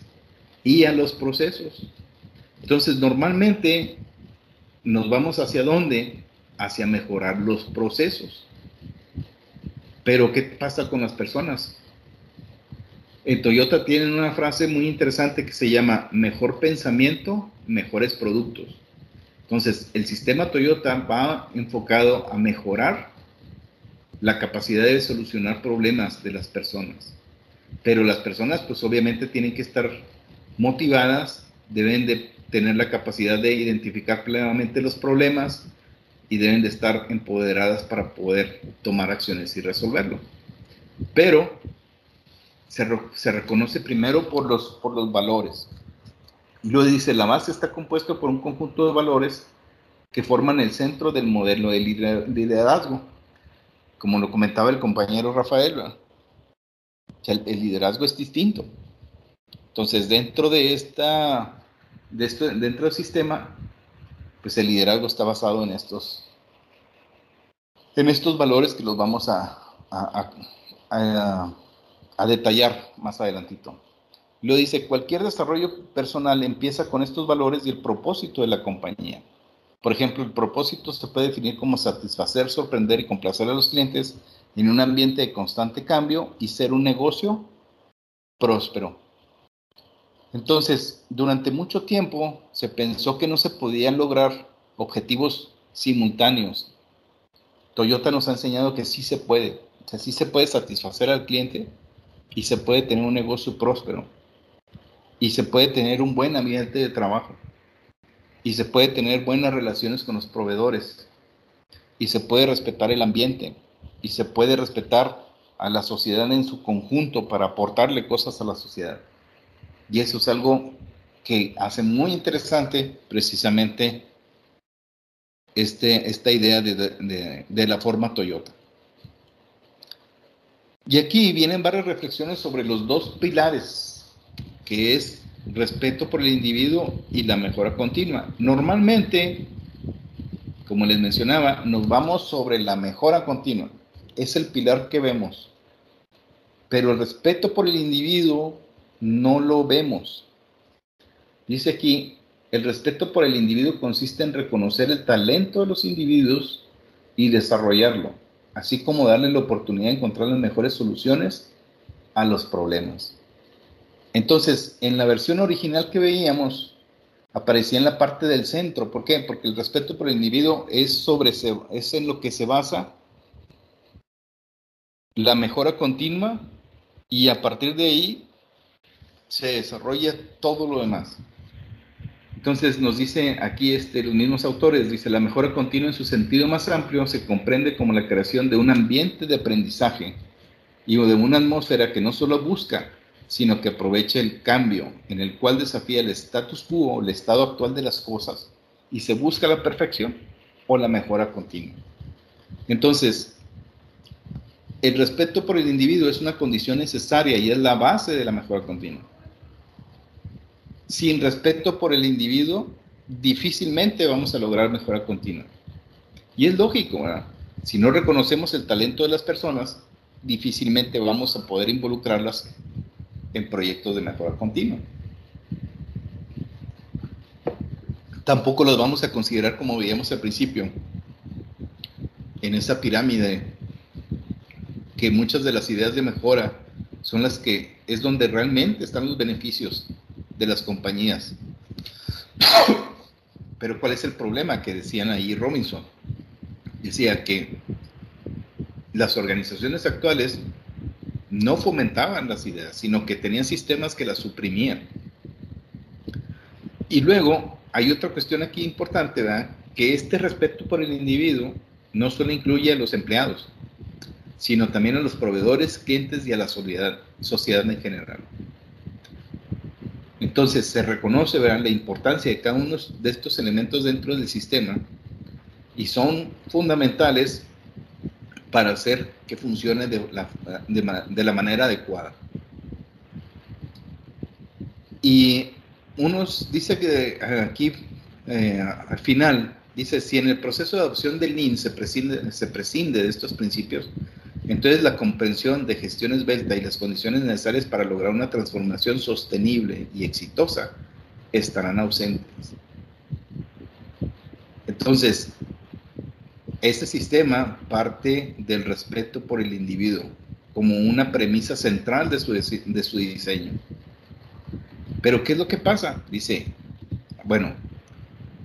y a los procesos. Entonces, normalmente nos vamos hacia dónde? Hacia mejorar los procesos. Pero, ¿qué pasa con las personas? En Toyota tienen una frase muy interesante que se llama mejor pensamiento, mejores productos. Entonces, el sistema Toyota va enfocado a mejorar la capacidad de solucionar problemas de las personas. Pero las personas, pues obviamente tienen que estar motivadas, deben de tener la capacidad de identificar plenamente los problemas y deben de estar empoderadas para poder tomar acciones y resolverlo. Pero se, se reconoce primero por los, por los valores. Lo dice, la base está compuesto por un conjunto de valores que forman el centro del modelo de liderazgo. Como lo comentaba el compañero Rafael, el liderazgo es distinto. Entonces, dentro de esta dentro del sistema, pues el liderazgo está basado en estos, en estos valores que los vamos a, a, detallar más adelantito. Lo dice, cualquier desarrollo personal empieza con estos valores y el propósito de la compañía. Por ejemplo, el propósito se puede definir como satisfacer, sorprender y complacer a los clientes en un ambiente de constante cambio y ser un negocio próspero. Entonces, durante mucho tiempo se pensó que no se podían lograr objetivos simultáneos. Toyota nos ha enseñado que sí se puede, o sea, sí se puede satisfacer al cliente y se puede tener un negocio próspero. Y se puede tener un buen ambiente de trabajo. Y se puede tener buenas relaciones con los proveedores. Y se puede respetar el ambiente. Y se puede respetar a la sociedad en su conjunto para aportarle cosas a la sociedad. Y eso es algo que hace muy interesante precisamente este, esta idea de, la forma Toyota. Y aquí vienen varias reflexiones sobre los dos pilares, que es respeto por el individuo y la mejora continua. Normalmente, como les mencionaba, nos vamos sobre la mejora continua. Es el pilar que vemos. Pero el respeto por el individuo no lo vemos. Dice aquí, el respeto por el individuo consiste en reconocer el talento de los individuos y desarrollarlo, así como darle la oportunidad de encontrar las mejores soluciones a los problemas. Entonces, en la versión original que veíamos, aparecía en la parte del centro. ¿Por qué? Porque el respeto por el individuo es, sobre, es en lo que se basa la mejora continua y a partir de ahí se desarrolla todo lo demás. Entonces nos dice aquí este, los mismos autores, dice, la mejora continua en su sentido más amplio se comprende como la creación de un ambiente de aprendizaje y de una atmósfera que no solo busca, sino que aprovecha el cambio en el cual desafía el status quo, el estado actual de las cosas, y se busca la perfección o la mejora continua. Entonces, el respeto por el individuo es una condición necesaria y es la base de la mejora continua sin respeto por el individuo, difícilmente vamos a lograr mejora continua. Y es lógico. Si no reconocemos el talento de las personas, difícilmente vamos a poder involucrarlas en proyectos de mejora continua. Tampoco los vamos a considerar como veíamos al principio, en esa pirámide que muchas de las ideas de mejora son las que es donde realmente están los beneficios de las compañías. Pero ¿cuál es el problema que decían ahí Robinson? Decía que las organizaciones actuales no fomentaban las ideas, sino que tenían sistemas que las suprimían. Y luego hay otra cuestión aquí importante. Que este respeto por el individuo no solo incluye a los empleados, sino también a los proveedores, clientes y a la sociedad en general. Entonces se reconoce ¿verdad? la importancia de cada uno de estos elementos dentro del sistema y son fundamentales para hacer que funcione de la, de, la manera adecuada. Y unos dice que aquí eh, al final dice si en el proceso de adopción del NIN se prescinde, se prescinde de estos principios, entonces la comprensión de gestión esbelta y las condiciones necesarias para lograr una transformación sostenible y exitosa estarán ausentes. Entonces, este sistema parte del respeto por el individuo como una premisa central de su, de su diseño. Pero ¿qué es lo que pasa? Dice, bueno,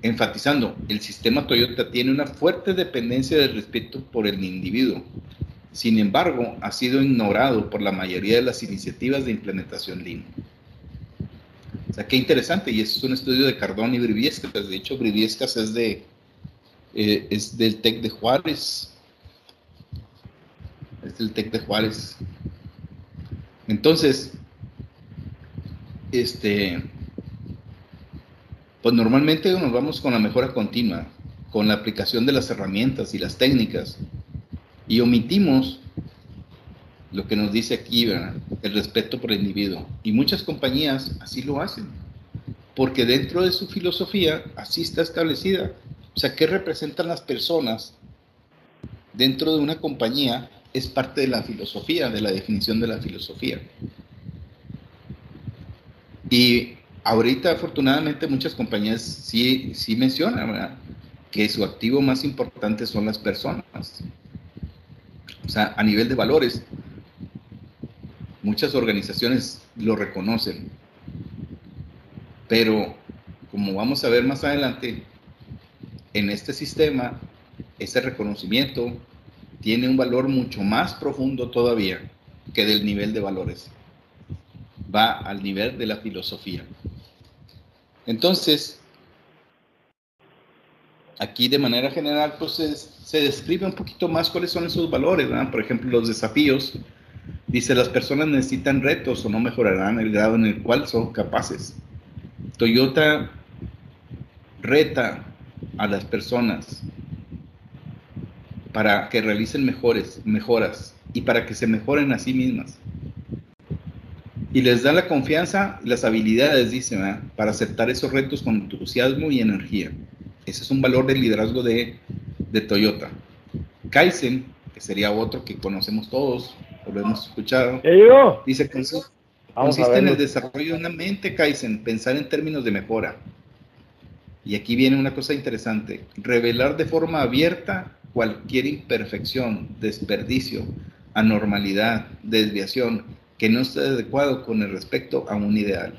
enfatizando, el sistema Toyota tiene una fuerte dependencia del respeto por el individuo, sin embargo, ha sido ignorado por la mayoría de las iniciativas de implementación Lean. O sea, qué interesante, y es un estudio de Cardón y Briviescas. De hecho, Briviescas es, de, eh, es del TEC de Juárez. Es del TEC de Juárez. Entonces, este, pues normalmente nos vamos con la mejora continua, con la aplicación de las herramientas y las técnicas y omitimos lo que nos dice aquí, el respeto por el individuo. Y muchas compañías así lo hacen, porque dentro de su filosofía así está establecida. O sea, ¿qué representan las personas dentro de una compañía? Es parte de la filosofía, de la definición de la filosofía. Y ahorita, afortunadamente, muchas compañías sí, sí mencionan que su activo más importante son las personas. O sea, a nivel de valores, muchas organizaciones lo reconocen. Pero, como vamos a ver más adelante, en este sistema, ese reconocimiento tiene un valor mucho más profundo todavía que del nivel de valores. Va al nivel de la filosofía. Entonces, aquí de manera general, pues se, describe un poquito más cuáles son esos valores, Por ejemplo, los desafíos. Dice, las personas necesitan retos o no mejorarán el grado en el cual son capaces. Toyota reta a las personas para que realicen mejores, mejoras y para que se mejoren a sí mismas. Y les da la confianza y las habilidades, dice, para aceptar esos retos con entusiasmo y energía. Ese es un valor del liderazgo de, Toyota. Kaizen, que sería otro que conocemos todos, o lo hemos escuchado, dice que consiste en el desarrollo de una mente Kaizen, pensar en términos de mejora. Y aquí viene una cosa interesante, revelar de forma abierta cualquier imperfección, desperdicio, anormalidad, desviación que no esté adecuado con el respecto a un ideal.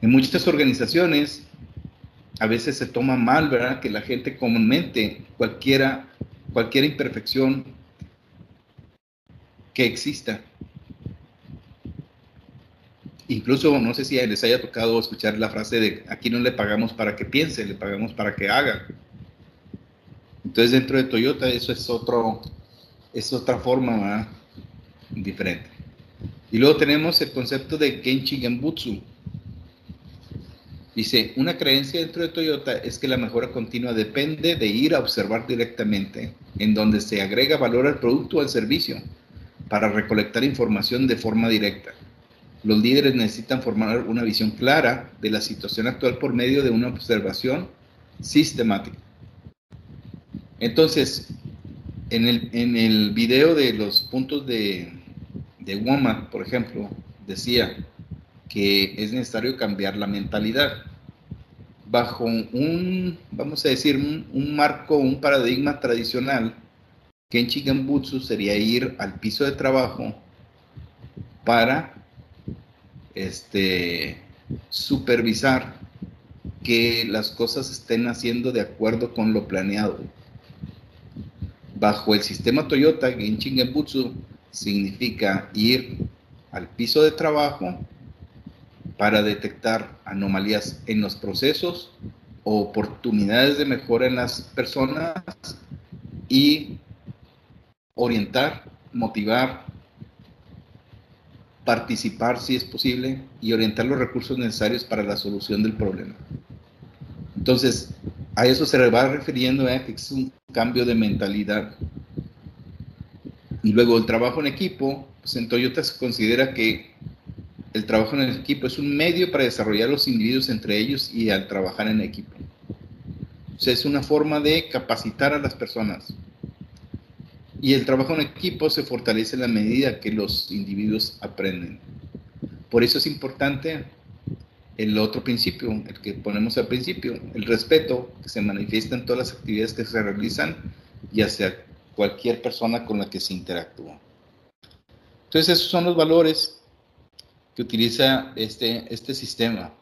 En muchas organizaciones a veces se toma mal, ¿verdad? Que la gente comúnmente, cualquiera, cualquier imperfección que exista, incluso no sé si les haya tocado escuchar la frase de aquí no le pagamos para que piense, le pagamos para que haga. Entonces dentro de Toyota eso es otro, es otra forma ¿verdad? diferente. Y luego tenemos el concepto de Kenchi Genbutsu, Dice, una creencia dentro de Toyota es que la mejora continua depende de ir a observar directamente, en donde se agrega valor al producto o al servicio, para recolectar información de forma directa. Los líderes necesitan formar una visión clara de la situación actual por medio de una observación sistemática. Entonces, en el, en el video de los puntos de, de WOMA, por ejemplo, decía, que es necesario cambiar la mentalidad bajo un, vamos a decir, un, marco, un paradigma tradicional, Kenchi Gambutsu sería ir al piso de trabajo para este, supervisar que las cosas estén haciendo de acuerdo con lo planeado. Bajo el sistema Toyota, Genshin Genbutsu significa ir al piso de trabajo para detectar anomalías en los procesos oportunidades de mejora en las personas y orientar, motivar, participar si es posible y orientar los recursos necesarios para la solución del problema. Entonces, a eso se va refiriendo ¿eh? que es un cambio de mentalidad. Y luego el trabajo en equipo, pues en Toyota se considera que el trabajo en equipo es un medio para desarrollar los individuos entre ellos y al trabajar en equipo. Es una forma de capacitar a las personas. Y el trabajo en equipo se fortalece en la medida que los individuos aprenden. Por eso es importante el otro principio, el que ponemos al principio, el respeto que se manifiesta en todas las actividades que se realizan y hacia cualquier persona con la que se interactúa. Entonces esos son los valores que utiliza este, este sistema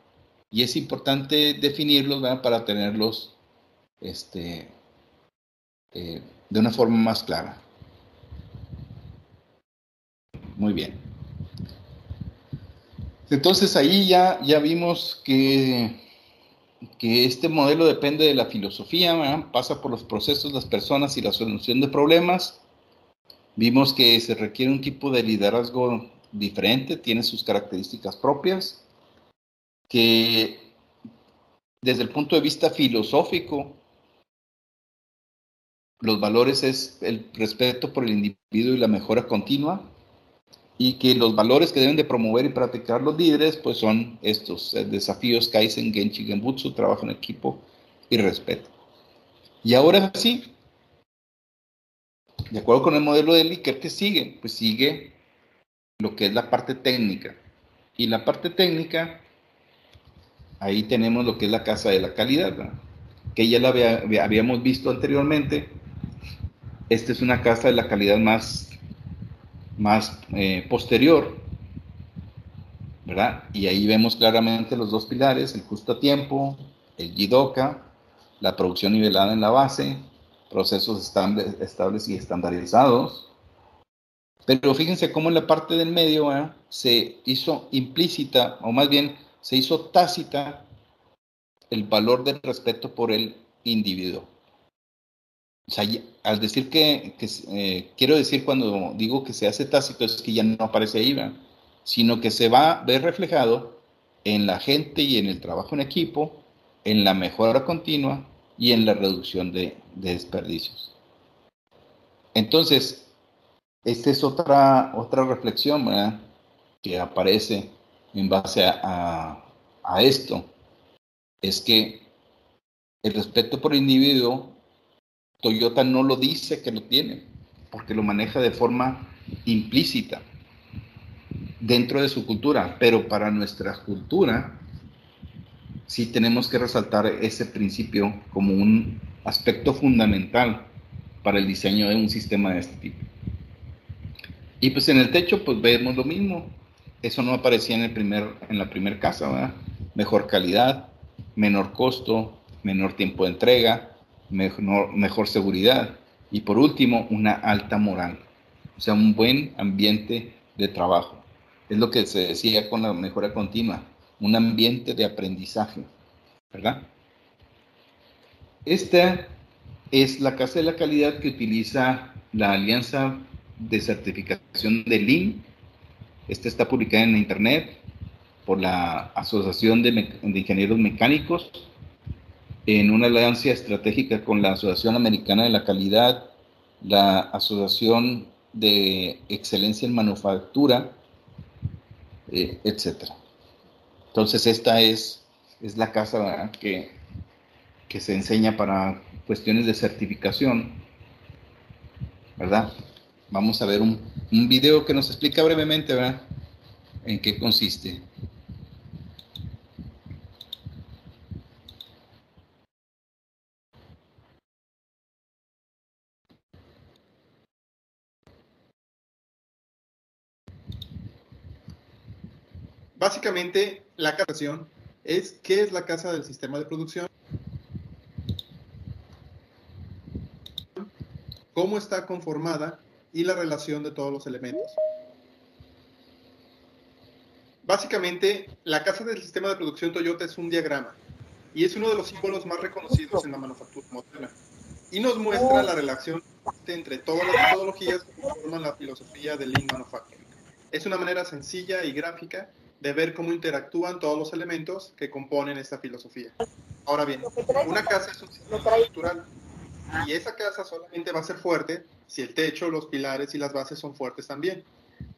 y es importante definirlos para tenerlos este, eh, de una forma más clara. Muy bien. Entonces ahí ya, ya vimos que, que este modelo depende de la filosofía, pasa por los procesos, las personas y la solución de problemas. Vimos que se requiere un tipo de liderazgo diferente, tiene sus características propias, que desde el punto de vista filosófico, los valores es el respeto por el individuo y la mejora continua, y que los valores que deben de promover y practicar los líderes pues son estos, eh, desafíos Kaizen, Genchi, Genbutsu, trabajo en equipo y respeto. Y ahora sí, de acuerdo con el modelo de Likert, ¿qué sigue? Pues sigue lo que es la parte técnica. Y la parte técnica, ahí tenemos lo que es la casa de la calidad, que ya la habíamos visto anteriormente. Esta es una casa de la calidad más más eh, posterior, ¿verdad? Y ahí vemos claramente los dos pilares, el justo a tiempo, el Jidoka, la producción nivelada en la base, procesos estables, y estandarizados. Pero fíjense cómo en la parte del medio ¿eh? se hizo implícita, o más bien se hizo tácita, el valor del respeto por el individuo. O sea, al decir que, eh, quiero decir cuando digo que se hace tácito es que ya no aparece ahí, sino que se va a ver reflejado en la gente y en el trabajo en equipo, en la mejora continua y en la reducción de, desperdicios. Entonces, esta es otra, otra reflexión que aparece en base a, a esto. Es que el respeto por el individuo Toyota no lo dice que lo tiene, porque lo maneja de forma implícita dentro de su cultura, pero para nuestra cultura sí tenemos que resaltar ese principio como un aspecto fundamental para el diseño de un sistema de este tipo. Y pues en el techo pues vemos lo mismo. Eso no aparecía en, el primer, en la primera casa, ¿verdad? Mejor calidad, menor costo, menor tiempo de entrega, mejor, seguridad y por último una alta moral, o sea, un buen ambiente de trabajo. Es lo que se decía con la mejora continua, un ambiente de aprendizaje, ¿verdad? Esta es la casa de la calidad que utiliza la Alianza de Certificación de Lean. Esta está publicada en internet por la Asociación de, Ingenieros Mecánicos en una alianza estratégica con la Asociación Americana de la Calidad, la Asociación de Excelencia en Manufactura, eh, etc. Entonces esta es, es la casa que, que se enseña para cuestiones de certificación, ¿verdad? vamos a ver un, video que nos explica brevemente, ¿verdad? En qué consiste. básicamente la captación es qué es la casa del sistema de producción, cómo está conformada y la relación de todos los elementos. Básicamente, la casa del sistema de producción Toyota es un diagrama y es uno de los símbolos más reconocidos en la manufactura moderna y nos muestra la relación entre todas las metodologías que forman la filosofía del Lean Manufacturing. Es una manera sencilla y gráfica de ver cómo interactúan todos los elementos que componen esta filosofía. Ahora bien, una casa es un sistema estructural y esa casa solamente va a ser fuerte si el techo, los pilares y las bases son fuertes también.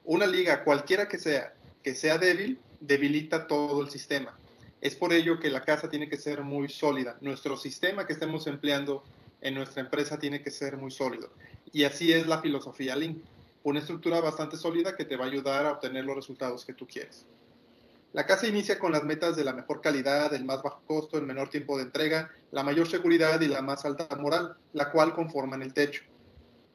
Una liga, cualquiera que sea, que sea débil, debilita todo el sistema. Es por ello que la casa tiene que ser muy sólida. Nuestro sistema que estemos empleando en nuestra empresa tiene que ser muy sólido. Y así es la filosofía Lean. Una estructura bastante sólida que te va a ayudar a obtener los resultados que tú quieres. La casa inicia con las metas de la mejor calidad, el más bajo costo, el menor tiempo de entrega, la mayor seguridad y la más alta moral, la cual conforman el techo.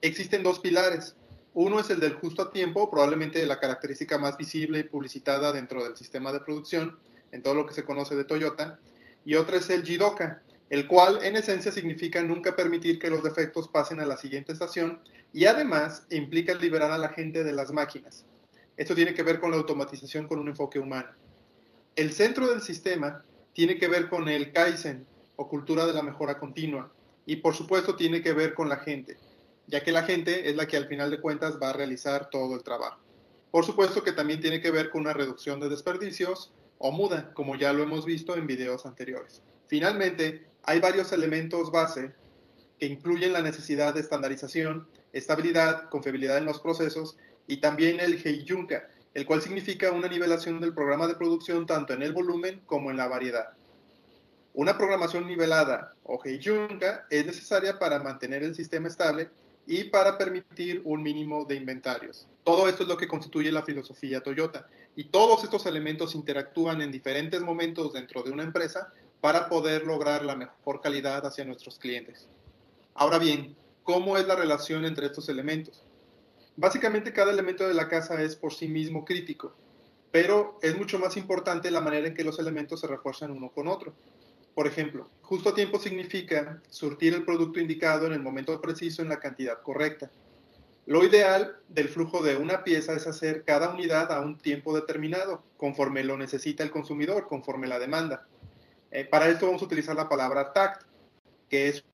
Existen dos pilares. Uno es el del justo a tiempo, probablemente la característica más visible y publicitada dentro del sistema de producción, en todo lo que se conoce de Toyota. Y otro es el Jidoka, el cual en esencia significa nunca permitir que los defectos pasen a la siguiente estación y además implica liberar a la gente de las máquinas. Esto tiene que ver con la automatización con un enfoque humano. El centro del sistema tiene que ver con el Kaizen o cultura de la mejora continua y por supuesto tiene que ver con la gente, ya que la gente es la que al final de cuentas va a realizar todo el trabajo. Por supuesto que también tiene que ver con una reducción de desperdicios o muda, como ya lo hemos visto en videos anteriores. Finalmente, hay varios elementos base que incluyen la necesidad de estandarización, estabilidad, confiabilidad en los procesos y también el Heijunka, el cual significa una nivelación del programa de producción tanto en el volumen como en la variedad. Una programación nivelada o Heijunka es necesaria para mantener el sistema estable y para permitir un mínimo de inventarios. Todo esto es lo que constituye la filosofía Toyota y todos estos elementos interactúan en diferentes momentos dentro de una empresa para poder lograr la mejor calidad hacia nuestros clientes. Ahora bien, ¿cómo es la relación entre estos elementos? Básicamente cada elemento de la casa es por sí mismo crítico, pero es mucho más importante la manera en que los elementos se refuerzan uno con otro. Por ejemplo, justo a tiempo significa surtir el producto indicado en el momento preciso en la cantidad correcta. Lo ideal del flujo de una pieza es hacer cada unidad a un tiempo determinado, conforme lo necesita el consumidor, conforme la demanda. Eh, para esto vamos a utilizar la palabra takt, que es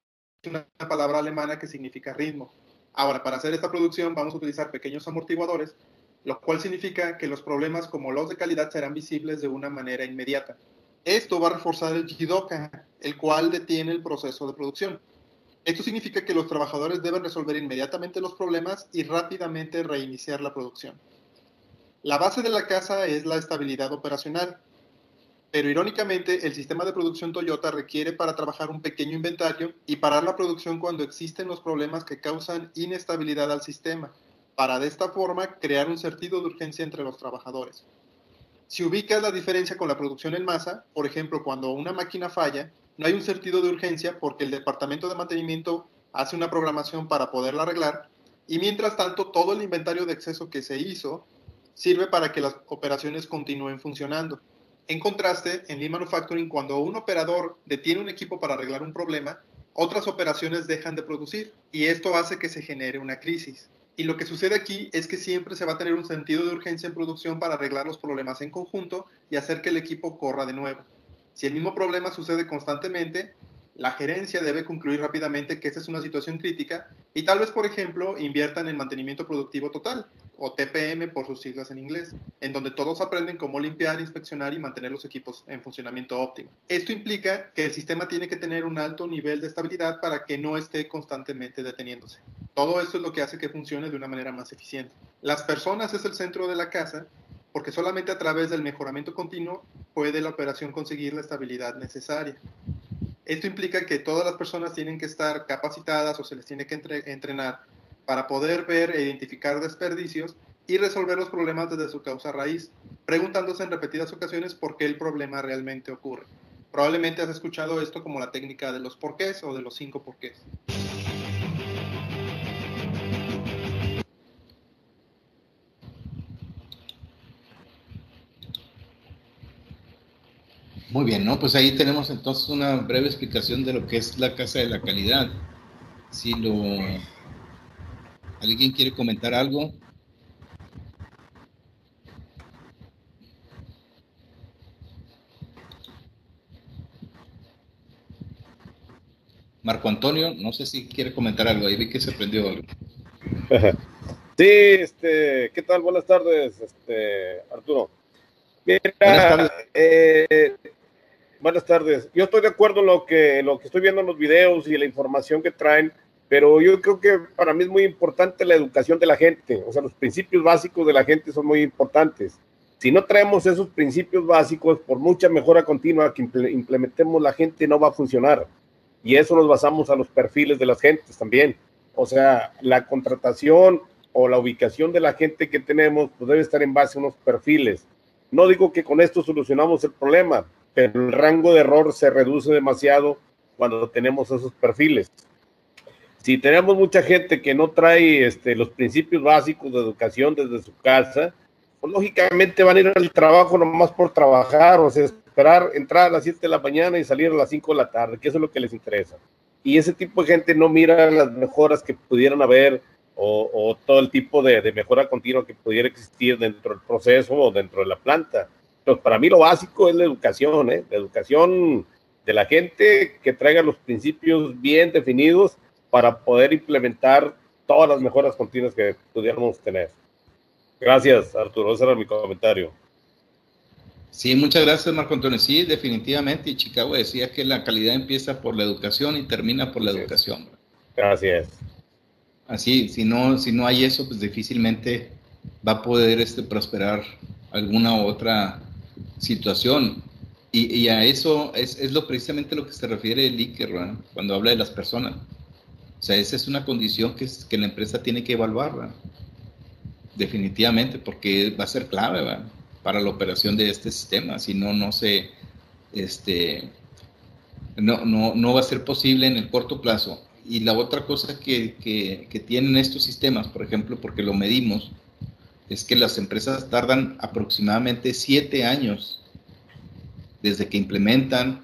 una palabra alemana que significa ritmo. Ahora, para hacer esta producción vamos a utilizar pequeños amortiguadores, lo cual significa que los problemas como los de calidad serán visibles de una manera inmediata. Esto va a reforzar el Jidoka, el cual detiene el proceso de producción. Esto significa que los trabajadores deben resolver inmediatamente los problemas y rápidamente reiniciar la producción. La base de la casa es la estabilidad operacional, pero irónicamente, el sistema de producción Toyota requiere para trabajar un pequeño inventario y parar la producción cuando existen los problemas que causan inestabilidad al sistema, para de esta forma crear un sentido de urgencia entre los trabajadores. Si ubicas la diferencia con la producción en masa, por ejemplo, cuando una máquina falla, no hay un sentido de urgencia porque el departamento de mantenimiento hace una programación para poderla arreglar y mientras tanto todo el inventario de exceso que se hizo sirve para que las operaciones continúen funcionando. En contraste, en Lean Manufacturing, cuando un operador detiene un equipo para arreglar un problema, otras operaciones dejan de producir y esto hace que se genere una crisis. Y lo que sucede aquí es que siempre se va a tener un sentido de urgencia en producción para arreglar los problemas en conjunto y hacer que el equipo corra de nuevo. Si el mismo problema sucede constantemente, la gerencia debe concluir rápidamente que esta es una situación crítica y tal vez, por ejemplo, inviertan en mantenimiento productivo total, o TPM por sus siglas en inglés, en donde todos aprenden cómo limpiar, inspeccionar y mantener los equipos en funcionamiento óptimo. Esto implica que el sistema tiene que tener un alto nivel de estabilidad para que no esté constantemente deteniéndose. Todo esto es lo que hace que funcione de una manera más eficiente. Las personas es el centro de la casa porque solamente a través del mejoramiento continuo puede la operación conseguir la estabilidad necesaria. Esto implica que todas las personas tienen que estar capacitadas o se les tiene que entrenar para poder ver e identificar desperdicios y resolver los problemas desde su causa raíz, preguntándose en repetidas ocasiones por qué el problema realmente ocurre. Probablemente has escuchado esto como la técnica de los porqués o de los cinco porqués. Muy bien, ¿no? Pues ahí tenemos entonces una breve explicación de lo que es la casa de la calidad. Si lo... ¿Alguien quiere comentar algo? Marco Antonio, no sé si quiere comentar algo, ahí vi que se prendió algo. Sí, este, ¿qué tal? Buenas tardes, este, Arturo. buenas tardes. Eh, buenas tardes. Yo estoy de acuerdo en lo que, lo que estoy viendo en los videos y la información que traen, pero yo creo que para mí es muy importante la educación de la gente. O sea, los principios básicos de la gente son muy importantes. Si no traemos esos principios básicos, por mucha mejora continua que implementemos la gente, no va a funcionar. Y eso nos basamos a los perfiles de las gentes también. O sea, la contratación o la ubicación de la gente que tenemos pues debe estar en base a unos perfiles. No digo que con esto solucionamos el problema, pero el rango de error se reduce demasiado cuando tenemos esos perfiles. Si tenemos mucha gente que no trae este, los principios básicos de educación desde su casa, pues lógicamente van a ir al trabajo nomás por trabajar, o sea, esperar, entrar a las 7 de la mañana y salir a las 5 de la tarde, que eso es lo que les interesa. Y ese tipo de gente no mira las mejoras que pudieran haber o, todo el tipo de, mejora continua que pudiera existir dentro del proceso o dentro de la planta. Entonces, para mí lo básico es la educación, ¿eh? la educación de la gente que traiga los principios bien definidos para poder implementar todas las mejoras continuas que pudiéramos tener. Gracias, Arturo. Ese era mi comentario. Sí, muchas gracias, Marco Antonio. Sí, definitivamente. Y Chicago decía que la calidad empieza por la educación y termina por la educación. Gracias. Así, si no, si no hay eso, pues difícilmente va a poder este, prosperar alguna otra situación. Y, a eso es, es, lo precisamente lo que se refiere el Iker, cuando habla de las personas. O sea, esa es una condición que, que la empresa tiene que evaluar, definitivamente, porque va a ser clave para la operación de este sistema. Si no, no se, este, no, no, no va a ser posible en el corto plazo y la otra cosa que, que, tienen estos sistemas, por ejemplo, porque lo medimos, es que las empresas tardan aproximadamente siete años desde que implementan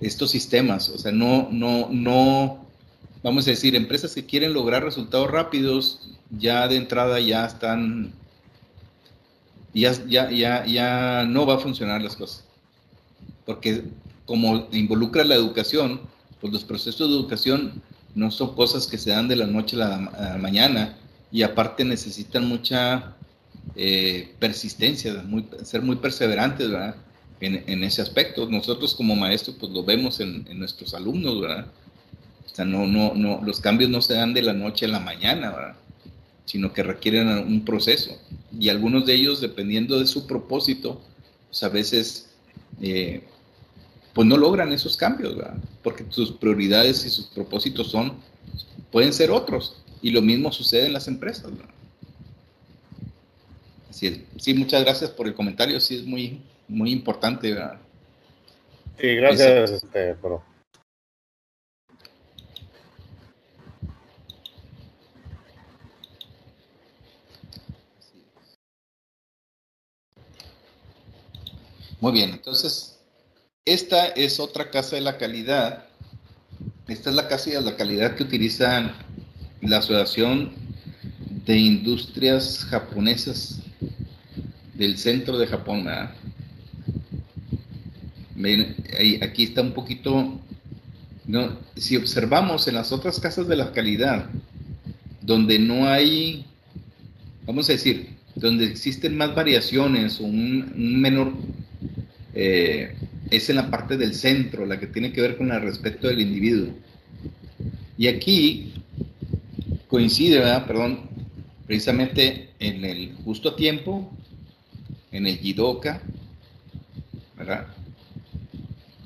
estos sistemas. O sea, no, no, no, vamos a decir, empresas que quieren lograr resultados rápidos, ya de entrada ya están, ya, ya, ya, ya no va a funcionar las cosas. Porque como involucra la educación, pues los procesos de educación no son cosas que se dan de la noche a la, mañana y aparte necesitan mucha eh, persistencia, ser muy perseverantes, ¿verdad? En, ese aspecto. Nosotros como maestros pues lo vemos en, nuestros alumnos, ¿verdad? Sea, no, no, no, los cambios no se dan de la noche a la mañana, ¿verdad? Sino que requieren un proceso. Y algunos de ellos, dependiendo de su propósito, pues a veces eh, pues no logran esos cambios, ¿verdad? porque sus prioridades y sus propósitos son, pueden ser otros, y lo mismo sucede en las empresas. ¿verdad? Así es. Sí, muchas gracias por el comentario, sí es muy, muy importante. ¿verdad? Sí, gracias, este, Muy bien, entonces esta es otra casa de la calidad. Esta es la casa de la calidad que utilizan la Asociación de Industrias Japonesas del centro de Japón. aquí está un poquito, ¿no? si observamos en las otras casas de la calidad, donde no hay, vamos a decir, donde existen más variaciones o un, menor eh, es en la parte del centro, la que tiene que ver con el respeto del individuo. Y aquí coincide, ¿verdad? Perdón, precisamente en el justo tiempo, en el Yidoka, ¿verdad?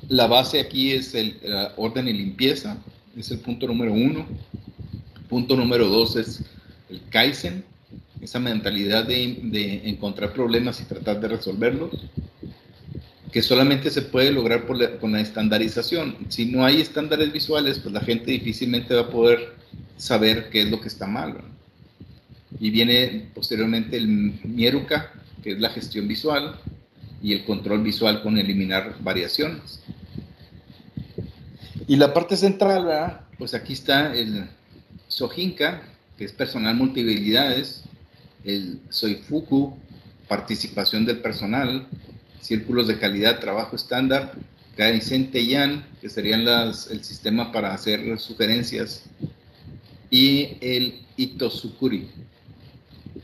La base aquí es el orden y limpieza, es el punto número uno. Punto número dos es el Kaizen, esa mentalidad de, de encontrar problemas y tratar de resolverlos que solamente se puede lograr con la estandarización. Si no hay estándares visuales, pues la gente difícilmente va a poder saber qué es lo que está mal. Y viene posteriormente el Mieruka, que es la gestión visual, y el control visual con eliminar variaciones. Y la parte central, pues aquí está el Sojinka, que es personal multibilidades, el Soifuku, participación del personal, círculos de calidad, trabajo estándar, Kaizen Yan, que serían las, el sistema para hacer sugerencias, y el Itosukuri.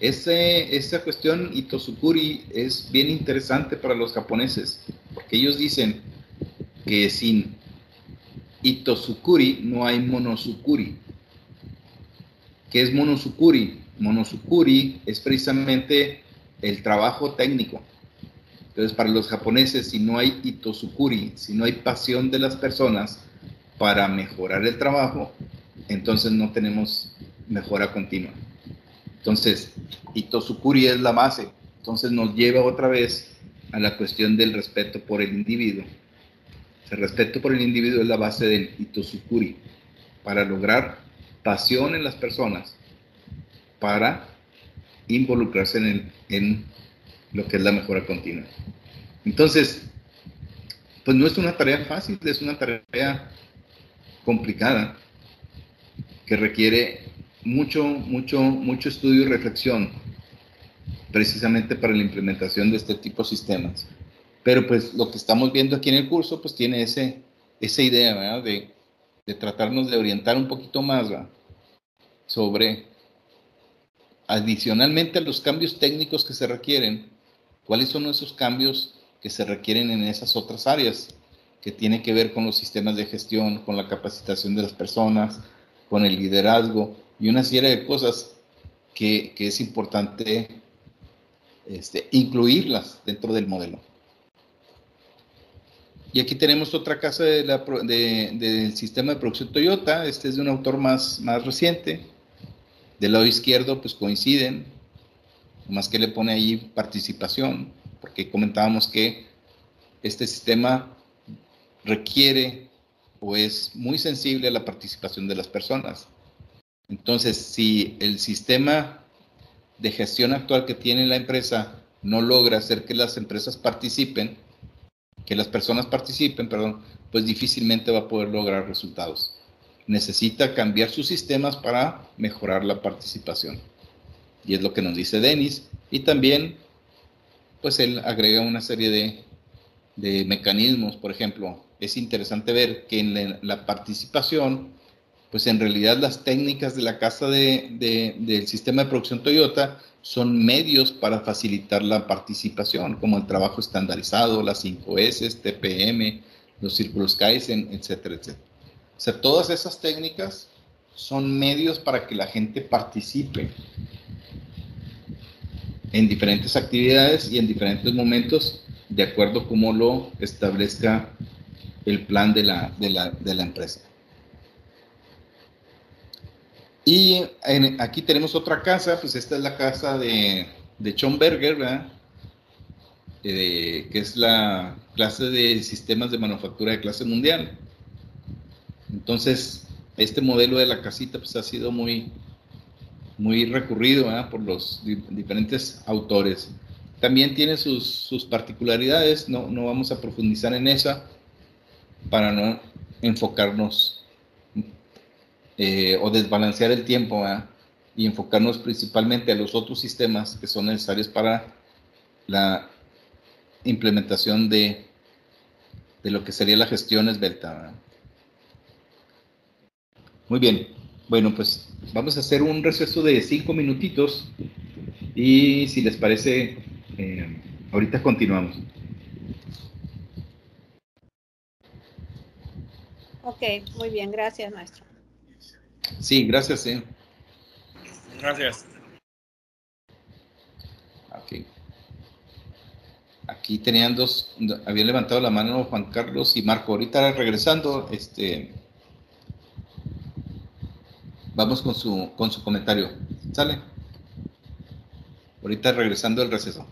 Esa cuestión Itosukuri es bien interesante para los japoneses, porque ellos dicen que sin Itosukuri no hay Monosukuri. ¿Qué es Monosukuri? Monosukuri es precisamente el trabajo técnico. Entonces, para los japoneses, si no hay itosukuri, si no hay pasión de las personas para mejorar el trabajo, entonces no tenemos mejora continua. Entonces, itosukuri es la base. Entonces nos lleva otra vez a la cuestión del respeto por el individuo. El respeto por el individuo es la base del itosukuri para lograr pasión en las personas, para involucrarse en, en lo que es la mejora continua. Entonces, pues no es una tarea fácil, es una tarea complicada que requiere mucho, mucho, mucho estudio y reflexión precisamente para la implementación de este tipo de sistemas. Pero pues lo que estamos viendo aquí en el curso pues tiene ese, esa idea De, de tratarnos de orientar un poquito más sobre adicionalmente a los cambios técnicos que se requieren, cuáles son esos cambios que se requieren en esas otras áreas, que tienen que ver con los sistemas de gestión, con la capacitación de las personas, con el liderazgo y una serie de cosas que, que es importante este, incluirlas dentro del modelo. Y aquí tenemos otra casa de la, de, del sistema de producción Toyota. Este es de un autor más, más reciente, del lado izquierdo, pues coinciden, más que le pone ahí participación, porque comentábamos que este sistema requiere o es muy sensible a la participación de las personas. Entonces, si el sistema de gestión actual que tiene la empresa no logra hacer que las empresas participen, que las personas participen, perdón, pues difícilmente va a poder lograr resultados necesita cambiar sus sistemas para mejorar la participación. Y es lo que nos dice Denis. Y también, pues él agrega una serie de, de mecanismos. Por ejemplo, es interesante ver que en la, participación, pues en realidad las técnicas de la casa de, del sistema de producción Toyota son medios para facilitar la participación, como el trabajo estandarizado, las 5S, TPM, los círculos Kaizen, etcétera, etcétera. O sea, todas esas técnicas son medios para que la gente participe en diferentes actividades y en diferentes momentos de acuerdo a cómo lo establezca el plan de la, de la, empresa. Y aquí tenemos otra casa, pues esta es la casa de, de ¿verdad? Eh, que es la clase de sistemas de manufactura de clase mundial. Entonces, este modelo de la casita pues, ha sido muy, muy recurrido por los diferentes autores. También tiene sus, particularidades, no, no, vamos a profundizar en esa para no enfocarnos eh, o desbalancear el tiempo y enfocarnos principalmente a los otros sistemas que son necesarios para la implementación de, de lo que sería la gestión esbelta. Muy bien. Bueno, pues vamos a hacer un receso de cinco minutitos y si les parece, eh, ahorita continuamos. Ok, muy bien, gracias, maestro. Sí, gracias. Eh. Gracias. Ok. Aquí tenían dos, habían levantado la mano Juan Carlos y Marco. Ahorita regresando, este, Vamos con su, con su comentario. ¿Sale? Ahorita regresando al receso.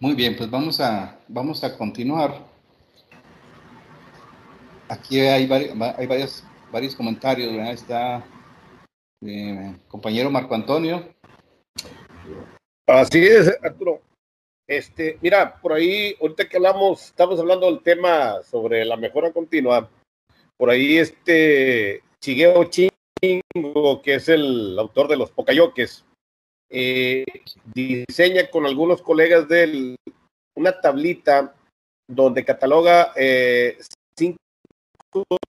Muy bien, pues vamos a, vamos a continuar. Aquí hay, hay varios, varios comentarios, ¿verdad? Está eh, compañero Marco Antonio. Así es, Arturo. Este, mira, por ahí, ahorita que hablamos, estamos hablando del tema sobre la mejora continua. Por ahí, este Chigueo Chingo, que es el autor de los Pocayoques, eh, diseña con algunos colegas de él una tablita donde cataloga eh, cinco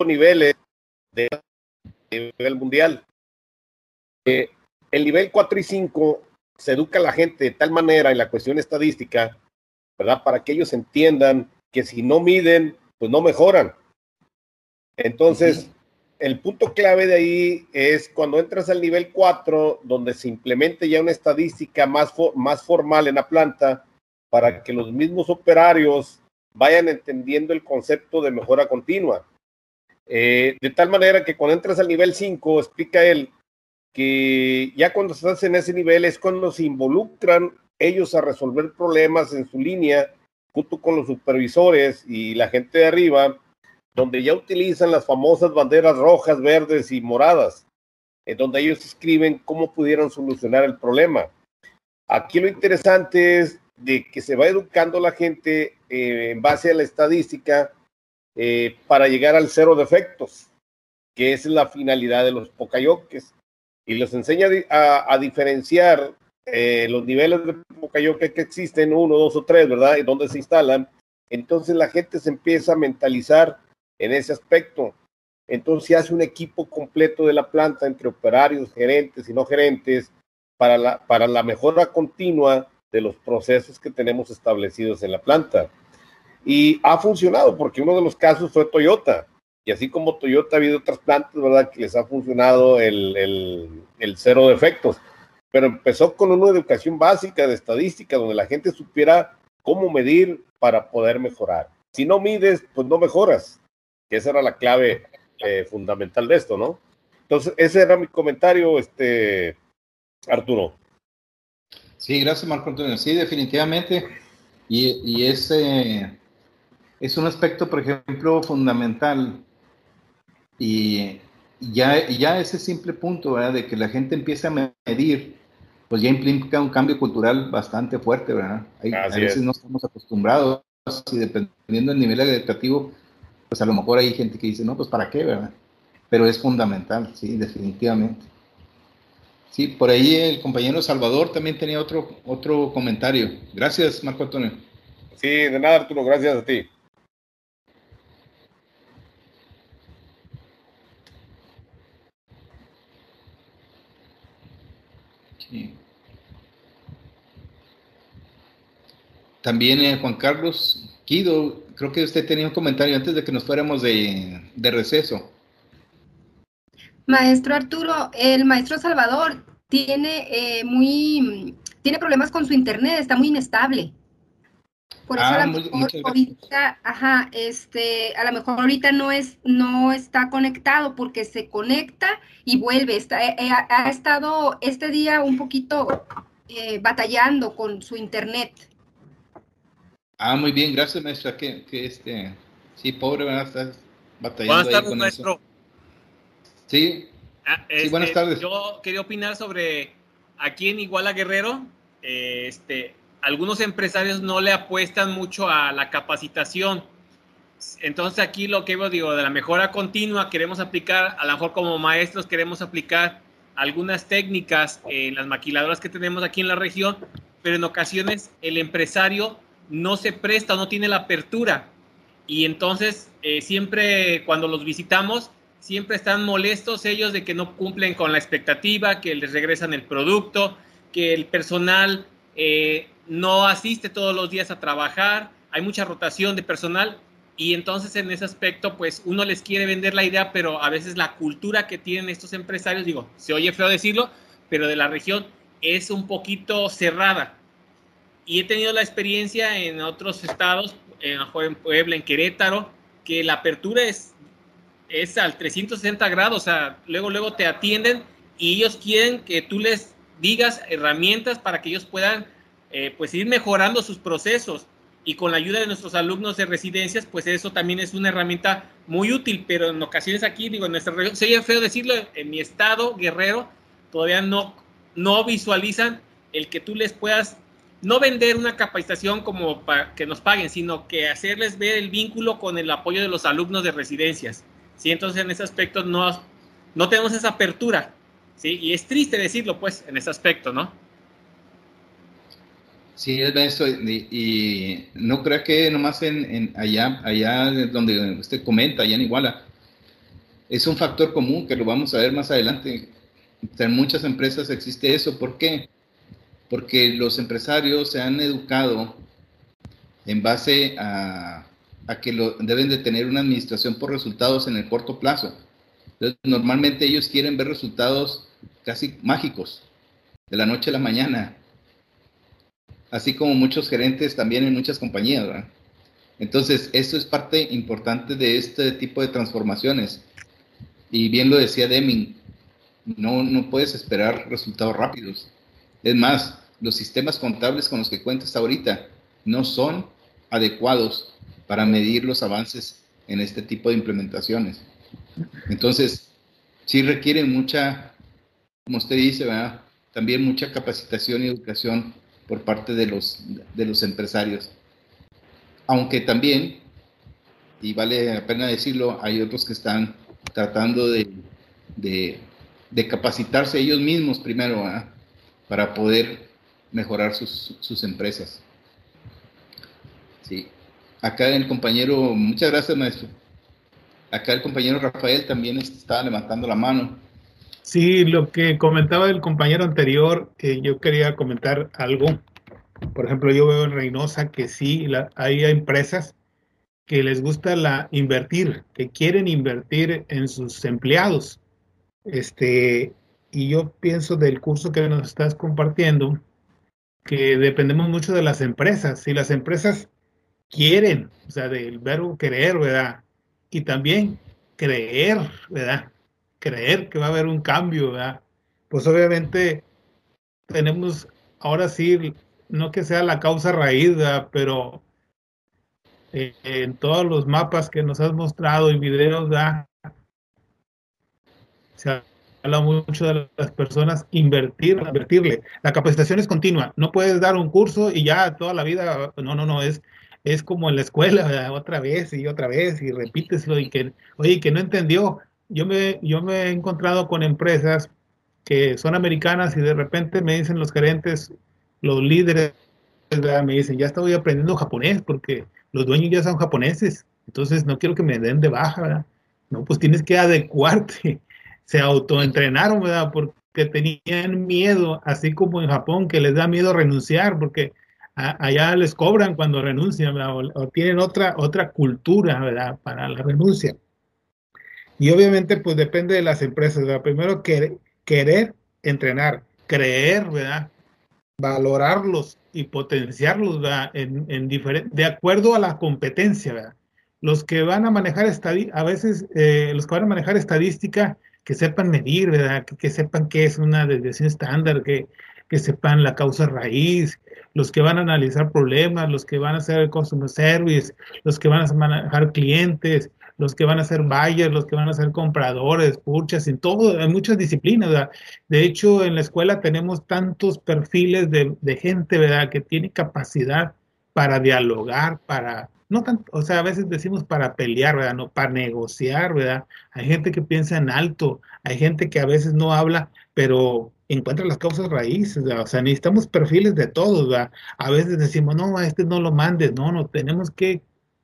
niveles de nivel mundial. Eh, el nivel 4 y 5 se educa a la gente de tal manera en la cuestión estadística, ¿verdad? Para que ellos entiendan que si no miden, pues no mejoran. Entonces, el punto clave de ahí es cuando entras al nivel 4, donde se implemente ya una estadística más, formal en la planta para que los mismos operarios vayan entendiendo el concepto de mejora continua. Eh, de tal manera que cuando entras al nivel 5, explica él que ya cuando estás en ese nivel es cuando se involucran ellos a resolver problemas en su línea junto con los supervisores y la gente de arriba donde ya utilizan las famosas banderas rojas, verdes y moradas, en donde ellos escriben cómo pudieron solucionar el problema. Aquí lo interesante es de que se va educando la gente eh, en base a la estadística eh, para llegar al cero defectos, que es la finalidad de los pocayoques. Y les enseña a, diferenciar eh, los niveles de pocayoque que existen, uno, dos o tres, ¿verdad? Y dónde se instalan. Entonces la gente se empieza a mentalizar en ese aspecto. Entonces se hace un equipo completo de la planta entre operarios, gerentes y no gerentes para la, para la mejora continua de los procesos que tenemos establecidos en la planta. Y ha funcionado porque uno de los casos fue Toyota. Y así como Toyota ha habido otras plantas, ¿verdad? Que les ha funcionado el, el, el cero defectos. Pero empezó con una educación básica de estadística donde la gente supiera cómo medir para poder mejorar. Si no mides, pues no mejoras que esa era la clave eh, fundamental de esto, ¿no? Entonces, ese era mi comentario, este, Arturo. Sí, gracias, Marco Antonio. Sí, definitivamente. Y, y ese es un aspecto, por ejemplo, fundamental. Y ya, ya ese simple punto ¿verdad? de que la gente empiece a medir, pues ya implica un cambio cultural bastante fuerte, ¿verdad? a veces no estamos acostumbrados y dependiendo del nivel educativo, pues a lo mejor hay gente que dice, no, pues para qué, ¿verdad? Pero es fundamental, sí, definitivamente. Sí, por ahí el compañero Salvador también tenía otro, otro comentario. Gracias, Marco Antonio. Sí, de nada, Arturo, gracias a ti. También eh, Juan Carlos Guido, creo que usted tenía un comentario antes de que nos fuéramos de, receso. Maestro Arturo, el maestro Salvador tiene eh, muy tiene problemas con su internet, está muy inestable. Por eso a lo ah, mejor ahorita, ajá, este, a lo mejor ahorita no es, no está conectado porque se conecta y vuelve. Está, eh, ha estado este día un poquito batallando con su internet. Ah, muy bien, gracias, maestra. Que, que este, sí, pobre, ¿verdad? Estás batallando. Buenas tardes, maestro. Sí. Ah, sí, buenas este, tardes. Yo quería opinar sobre aquí en Iguala Guerrero, eh, este, algunos empresarios no le apuestan mucho a la capacitación. Entonces aquí lo que veo, digo, de la mejora continua queremos aplicar, a lo mejor como maestros queremos aplicar algunas técnicas en las maquiladoras que tenemos aquí en la región, pero en ocasiones el empresario no se presta, no tiene la apertura. Y entonces, eh, siempre cuando los visitamos, siempre están molestos ellos de que no cumplen con la expectativa, que les regresan el producto, que el personal eh, no asiste todos los días a trabajar, hay mucha rotación de personal y entonces en ese aspecto pues uno les quiere vender la idea, pero a veces la cultura que tienen estos empresarios, digo, se oye feo decirlo, pero de la región es un poquito cerrada y he tenido la experiencia en otros estados, en, Puebla, en Querétaro, que la apertura es, es al 360 grados, o sea, luego, luego te atienden y ellos quieren que tú les digas herramientas para que ellos puedan eh, pues ir mejorando sus procesos. Y con la ayuda de nuestros alumnos de residencias, pues eso también es una herramienta muy útil, pero en ocasiones aquí, digo, en nuestra región, sería feo decirlo, en mi estado, Guerrero, todavía no, no visualizan el que tú les puedas no vender una capacitación como para que nos paguen, sino que hacerles ver el vínculo con el apoyo de los alumnos de residencias. ¿sí? Entonces, en ese aspecto no, no tenemos esa apertura. ¿sí? Y es triste decirlo, pues, en ese aspecto, ¿no? Sí, es eso. Y, no creo que nomás en, allá, allá donde usted comenta, allá en Iguala, es un factor común que lo vamos a ver más adelante. En muchas empresas existe eso. ¿Por qué? Porque los empresarios se han educado en base a, que deben de tener una administración por resultados en el corto plazo. Entonces, normalmente ellos quieren ver resultados casi mágicos, de la noche a la mañana así como muchos gerentes también en muchas compañías. ¿verdad? Entonces, eso es parte importante de este tipo de transformaciones. Y bien lo decía Deming, no, no puedes esperar resultados rápidos. Es más, los sistemas contables con los que cuentas ahorita no son adecuados para medir los avances en este tipo de implementaciones. Entonces, sí requieren mucha, como usted dice, también mucha capacitación y educación por parte de los, de los empresarios. Aunque también, y vale la pena decirlo, hay otros que están tratando de, de, capacitarse ellos mismos primero para poder mejorar sus, sus empresas. Sí. Acá el compañero, muchas gracias maestro. Acá el compañero Rafael también estaba levantando la mano. Sí, lo que comentaba el compañero anterior, eh, yo quería comentar algo. Por ejemplo, yo veo en Reynosa que sí, hay empresas que les gusta la invertir, que quieren invertir en sus empleados. Este, y yo pienso del curso que nos estás compartiendo, que dependemos mucho de las empresas. Si las empresas quieren, o sea, del verbo querer, ¿verdad? Y también creer, ¿verdad? creer que va a haber un cambio, ¿verdad? Pues obviamente tenemos, ahora sí, no que sea la causa raíz, ¿verdad? pero eh, en todos los mapas que nos has mostrado y videos, ¿verdad? se habla mucho de las personas invertir, invertirle. La capacitación es continua, no puedes dar un curso y ya toda la vida, no, no, no, es, es como en la escuela, ¿verdad? otra vez y otra vez y repíteslo y que, oye, que no entendió, yo me, yo me he encontrado con empresas que son americanas y de repente me dicen los gerentes, los líderes, me dicen, ya estoy aprendiendo japonés porque los dueños ya son japoneses, entonces no quiero que me den de baja, ¿verdad? No, pues tienes que adecuarte. Se autoentrenaron, ¿verdad? Porque tenían miedo, así como en Japón, que les da miedo renunciar, porque allá les cobran cuando renuncian, ¿verdad? O, tienen otra, otra cultura, ¿verdad? Para la renuncia. Y obviamente, pues depende de las empresas, ¿verdad? Primero, querer entrenar, creer, ¿verdad? Valorarlos y potenciarlos, ¿verdad? En, en de acuerdo a la competencia, ¿verdad? Los que van a manejar estadística, a veces eh, los que van a manejar estadística, que sepan medir, ¿verdad? Que, sepan qué es una desviación estándar, que, que sepan la causa raíz, los que van a analizar problemas, los que van a hacer el customer service, los que van a manejar clientes, los que van a ser buyers, los que van a ser compradores, purchas, en todo, en muchas disciplinas. De hecho, en la escuela tenemos tantos perfiles de, gente, ¿verdad?, que tiene capacidad para dialogar, para, no tanto, o sea, a veces decimos para pelear, ¿verdad?, no, para negociar, ¿verdad? Hay gente que piensa en alto, hay gente que a veces no habla, pero encuentra las causas raíces, ¿verdad? o sea, necesitamos perfiles de todos, ¿verdad? A veces decimos, no, a este no lo mandes, no, no, tenemos que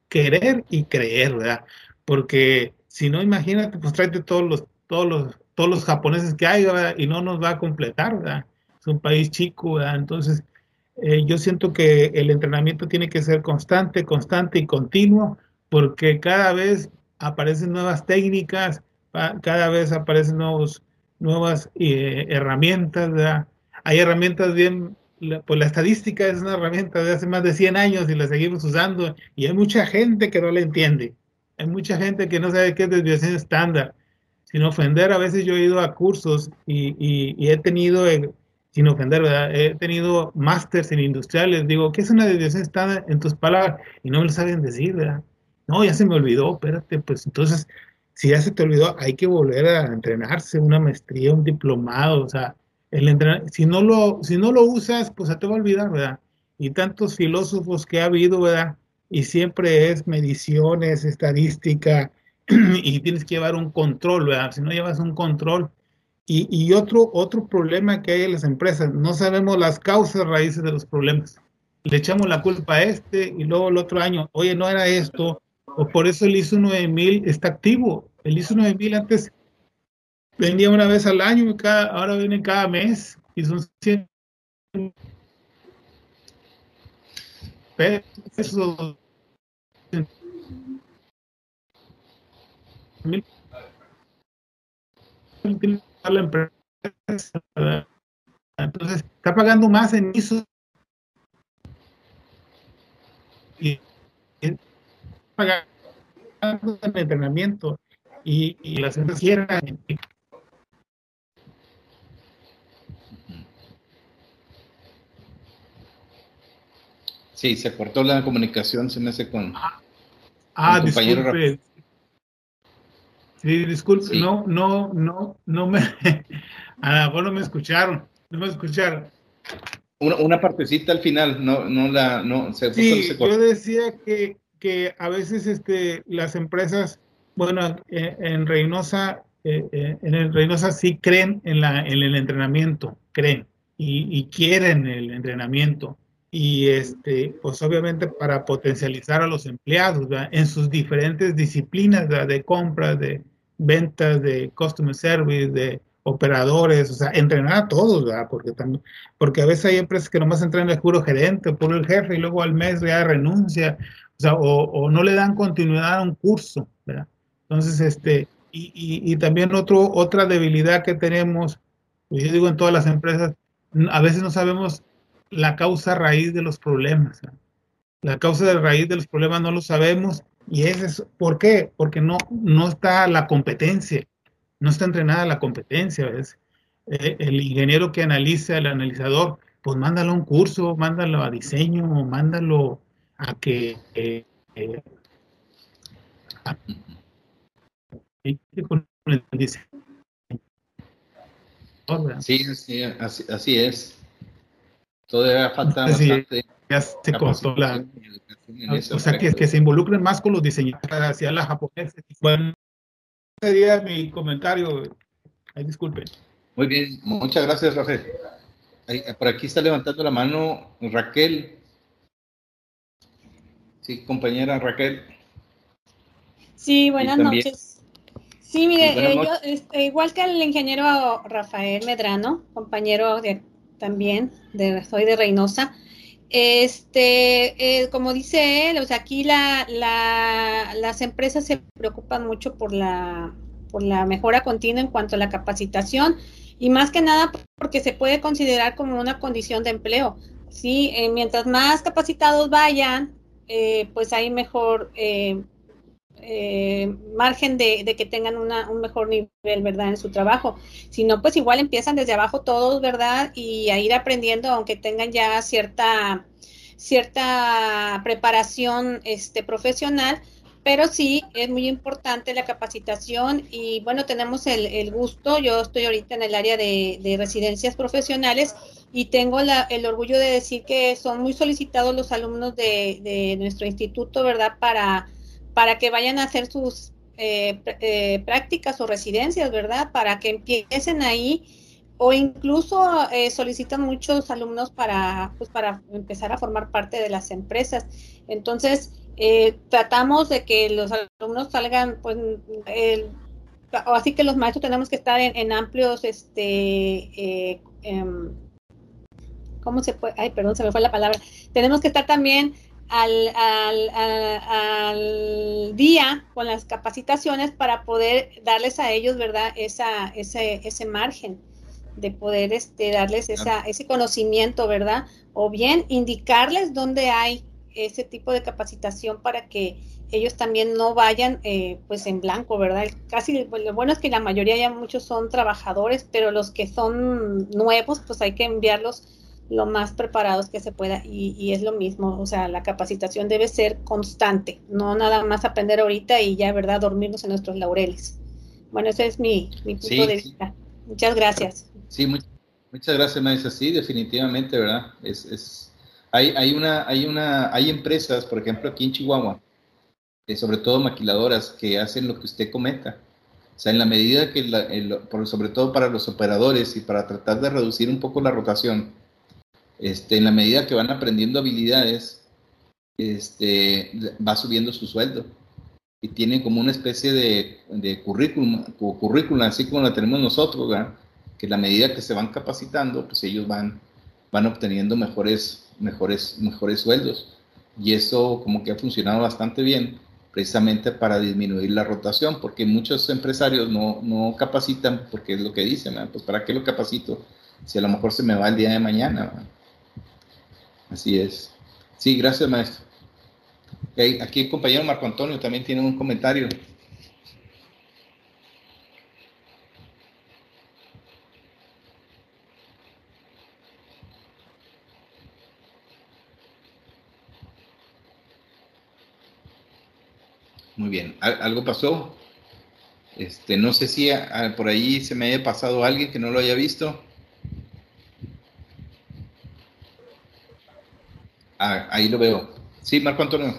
querer y creer, ¿verdad? porque si no, imagínate, pues tráete todos los, todos los, todos los japoneses que hay, y no nos va a completar, ¿verdad? Es un país chico, ¿verdad? Entonces, eh, yo siento que el entrenamiento tiene que ser constante, constante y continuo, porque cada vez aparecen nuevas técnicas, cada vez aparecen nuevos, nuevas eh, herramientas. Hay herramientas bien, pues la estadística es una herramienta de hace más de 100 años y la seguimos usando y hay mucha gente que no la entiende. Hay mucha gente que no sabe qué es desviación estándar. Sin ofender, a veces yo he ido a cursos y, he tenido sin ofender, ¿verdad? He tenido másters en industriales, digo, ¿qué es una desviación estándar en tus palabras? Y no me lo saben decir, ¿verdad? No, ya se me olvidó, espérate, pues entonces, si ya se te olvidó, hay que volver a entrenarse, una maestría, un diplomado, o sea, el entrenar, si no lo, si no lo usas, pues se te va a olvidar, ¿verdad? Y tantos filósofos que ha habido, ¿verdad? Y siempre es mediciones, estadística, y tienes que llevar un control, ¿verdad? Si no llevas un control, y, otro, otro problema que hay en las empresas, no sabemos las causas raíces de los problemas. Le echamos la culpa a este y luego el otro año, oye, no era esto, o por eso el ISO 9000 está activo. El ISO 9000 antes venía una vez al año, y cada, ahora viene cada mes y son 100 pesos. La empresa. Entonces, está pagando más en ISO y, pagando en entrenamiento y, y las empresas quieran. Sí, se cortó la comunicación, se me hace con, ah, ah compañero disculpe. Sí, disculpe, no, no, no, no me, a lo no me escucharon, no me escucharon. Una, una partecita al final, no, no la, no, se, sí, yo decía que, que a veces este, las empresas, bueno, eh, en Reynosa, eh, eh, en el Reynosa sí creen en, la, en el entrenamiento, creen y, y quieren el entrenamiento. Y este, pues obviamente para potencializar a los empleados en sus diferentes disciplinas de compras, de, ventas, de customer service, de operadores, o sea, entrenar a todos, ¿verdad? Porque también, porque a veces hay empresas que nomás entrenan el puro gerente, puro el jefe, y luego al mes ya renuncia, o sea, o, no le dan continuidad a un curso, ¿verdad? Entonces, este, y, y, también otro, otra debilidad que tenemos, pues yo digo en todas las empresas, a veces no sabemos la causa raíz de los problemas. La causa de raíz de los problemas no lo sabemos y ese es, ¿por qué? Porque no, no está la competencia, no está entrenada la competencia. ¿ves? Eh, el ingeniero que analiza, el analizador, pues mándalo a un curso, mándalo a diseño, mándalo a que... Eh, eh, sí, sí así, así, es. Todavía falta bastante ya se costó la... O sea, que, que se involucren más con los diseñadores hacia la japonesa. Bueno, sería mi comentario. Ay, disculpen. Muy bien, muchas gracias, Rafael. Por aquí está levantando la mano Raquel. Sí, compañera Raquel. Sí, buenas noches. Sí, mire, eh, yo, este, igual que el ingeniero Rafael Medrano, compañero de, también, de, soy de Reynosa, este, eh, como dice él, o sea, aquí la, las empresas se preocupan mucho por la, por la mejora continua en cuanto a la capacitación y más que nada porque se puede considerar como una condición de empleo. Sí, eh, mientras más capacitados vayan, eh, pues hay mejor eh, margen de, que tengan un mejor nivel, ¿verdad? En su trabajo. Si no, pues igual empiezan desde abajo todos, ¿verdad? Y a ir aprendiendo, aunque tengan ya cierta, cierta preparación este, profesional, pero sí es muy importante la capacitación y bueno, tenemos el, gusto, yo estoy ahorita en el área de, residencias profesionales y tengo el orgullo de decir que son muy solicitados los alumnos de, de nuestro instituto, ¿verdad? Para para que vayan a hacer sus eh, eh, prácticas o residencias, ¿verdad? Para que empiecen ahí o incluso eh, solicitan muchos alumnos para, pues, para empezar a formar parte de las empresas. Entonces, tratamos de que los alumnos salgan, pues, así que los maestros tenemos que estar en, amplios, este, em, ¿cómo se puede? Ay, perdón, se me fue la palabra. Tenemos que estar también al, al, al, día con las capacitaciones para poder darles a ellos, ¿verdad? Esa, ese, ese margen de poder este, darles esa, ese conocimiento, ¿verdad? O bien indicarles dónde hay ese tipo de capacitación para que ellos también no vayan eh, pues en blanco, ¿verdad? Casi pues, lo bueno es que la mayoría ya muchos son trabajadores, pero los que son nuevos pues hay que enviarlos lo más preparados que se pueda y, y, es lo mismo, o sea, la capacitación debe ser constante, no nada más aprender ahorita y ya, ¿verdad?, dormirnos en nuestros laureles. Bueno, ese es mi, punto de vista. Muchas gracias. Sí, muchas gracias, maestra. Sí, definitivamente, ¿verdad? Es, es, hay, hay, una, hay, una, hay empresas, por ejemplo, aquí en Chihuahua, eh, sobre todo maquiladoras, que hacen lo que usted comenta. O sea, en la medida que, sobre todo para los operadores y para tratar de reducir un poco la rotación, este, en la medida que van aprendiendo habilidades, este, va subiendo su sueldo. Y tienen como una especie de, de currículum, currículum, así como la tenemos nosotros, que la medida que se van capacitando, pues ellos van, van obteniendo mejores, mejores, mejores sueldos. Y eso como que ha funcionado bastante bien, precisamente para disminuir la rotación, porque muchos empresarios no, no capacitan, porque es lo que dicen, pues ¿para qué lo capacito? Si a lo mejor se me va el día de mañana. Así es. Sí, gracias, maestro. aquí el compañero Marco Antonio también tiene un comentario. Muy bien. ¿Algo pasó? Este, no sé si por ahí se me haya pasado alguien que no lo haya visto. Ah, ahí lo veo. Sí, Marco Antonio.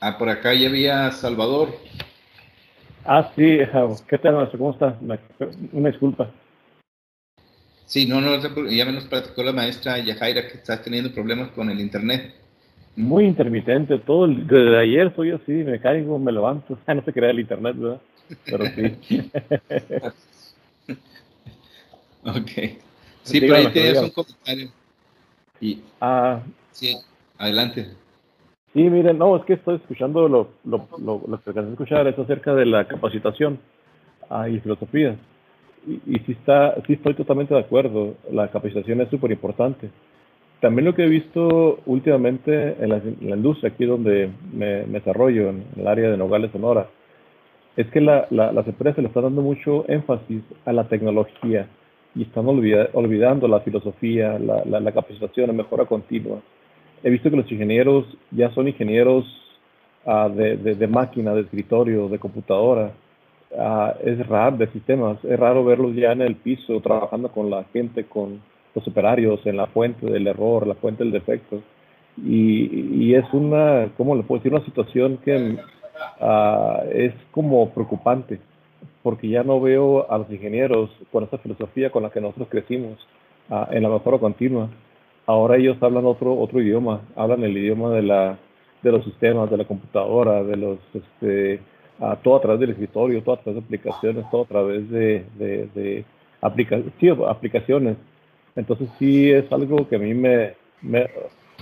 Ah, por acá ya había Salvador. Ah, sí, ¿qué tal, maestro? ¿Cómo está? Una disculpa. Sí, no, no, ya me nos platicó la maestra Yajaira que está teniendo problemas con el internet muy intermitente, todo el, desde ayer soy así, me caigo, me levanto, no se crea el internet, ¿verdad? Pero sí. ok. Sí, pero ahí tienes un comentario. Y, ah, sí, adelante. Sí, miren, no, es que estoy escuchando lo, lo, lo, lo que acabas de escuchar, es acerca de la capacitación ah, y filosofía. Y, y sí, está, sí estoy totalmente de acuerdo, la capacitación es súper importante también lo que he visto últimamente en la, industria, aquí donde me, desarrollo, en el área de Nogales, Sonora, es que la, las empresas le están dando mucho énfasis a la tecnología y están olvidando la filosofía, la, capacitación, la mejora continua. He visto que los ingenieros ya son ingenieros uh, de, de, máquina, de escritorio, de computadora. Uh, es raro, de sistemas. Es raro verlos ya en el piso trabajando con la gente, con los operarios en la fuente del error, la fuente del defecto. Y, es una, ¿cómo le puedo decir? Una situación que ah, es como preocupante, porque ya no veo a los ingenieros con esta filosofía con la que nosotros crecimos ah, en la mejora continua. Ahora ellos hablan otro, otro idioma, hablan el idioma de, la, de los sistemas, de la computadora, de los, este, ah, todo a través del escritorio, todo a través de aplicaciones, todo a través de, de, de aplicaciones entonces sí es algo que a mí me,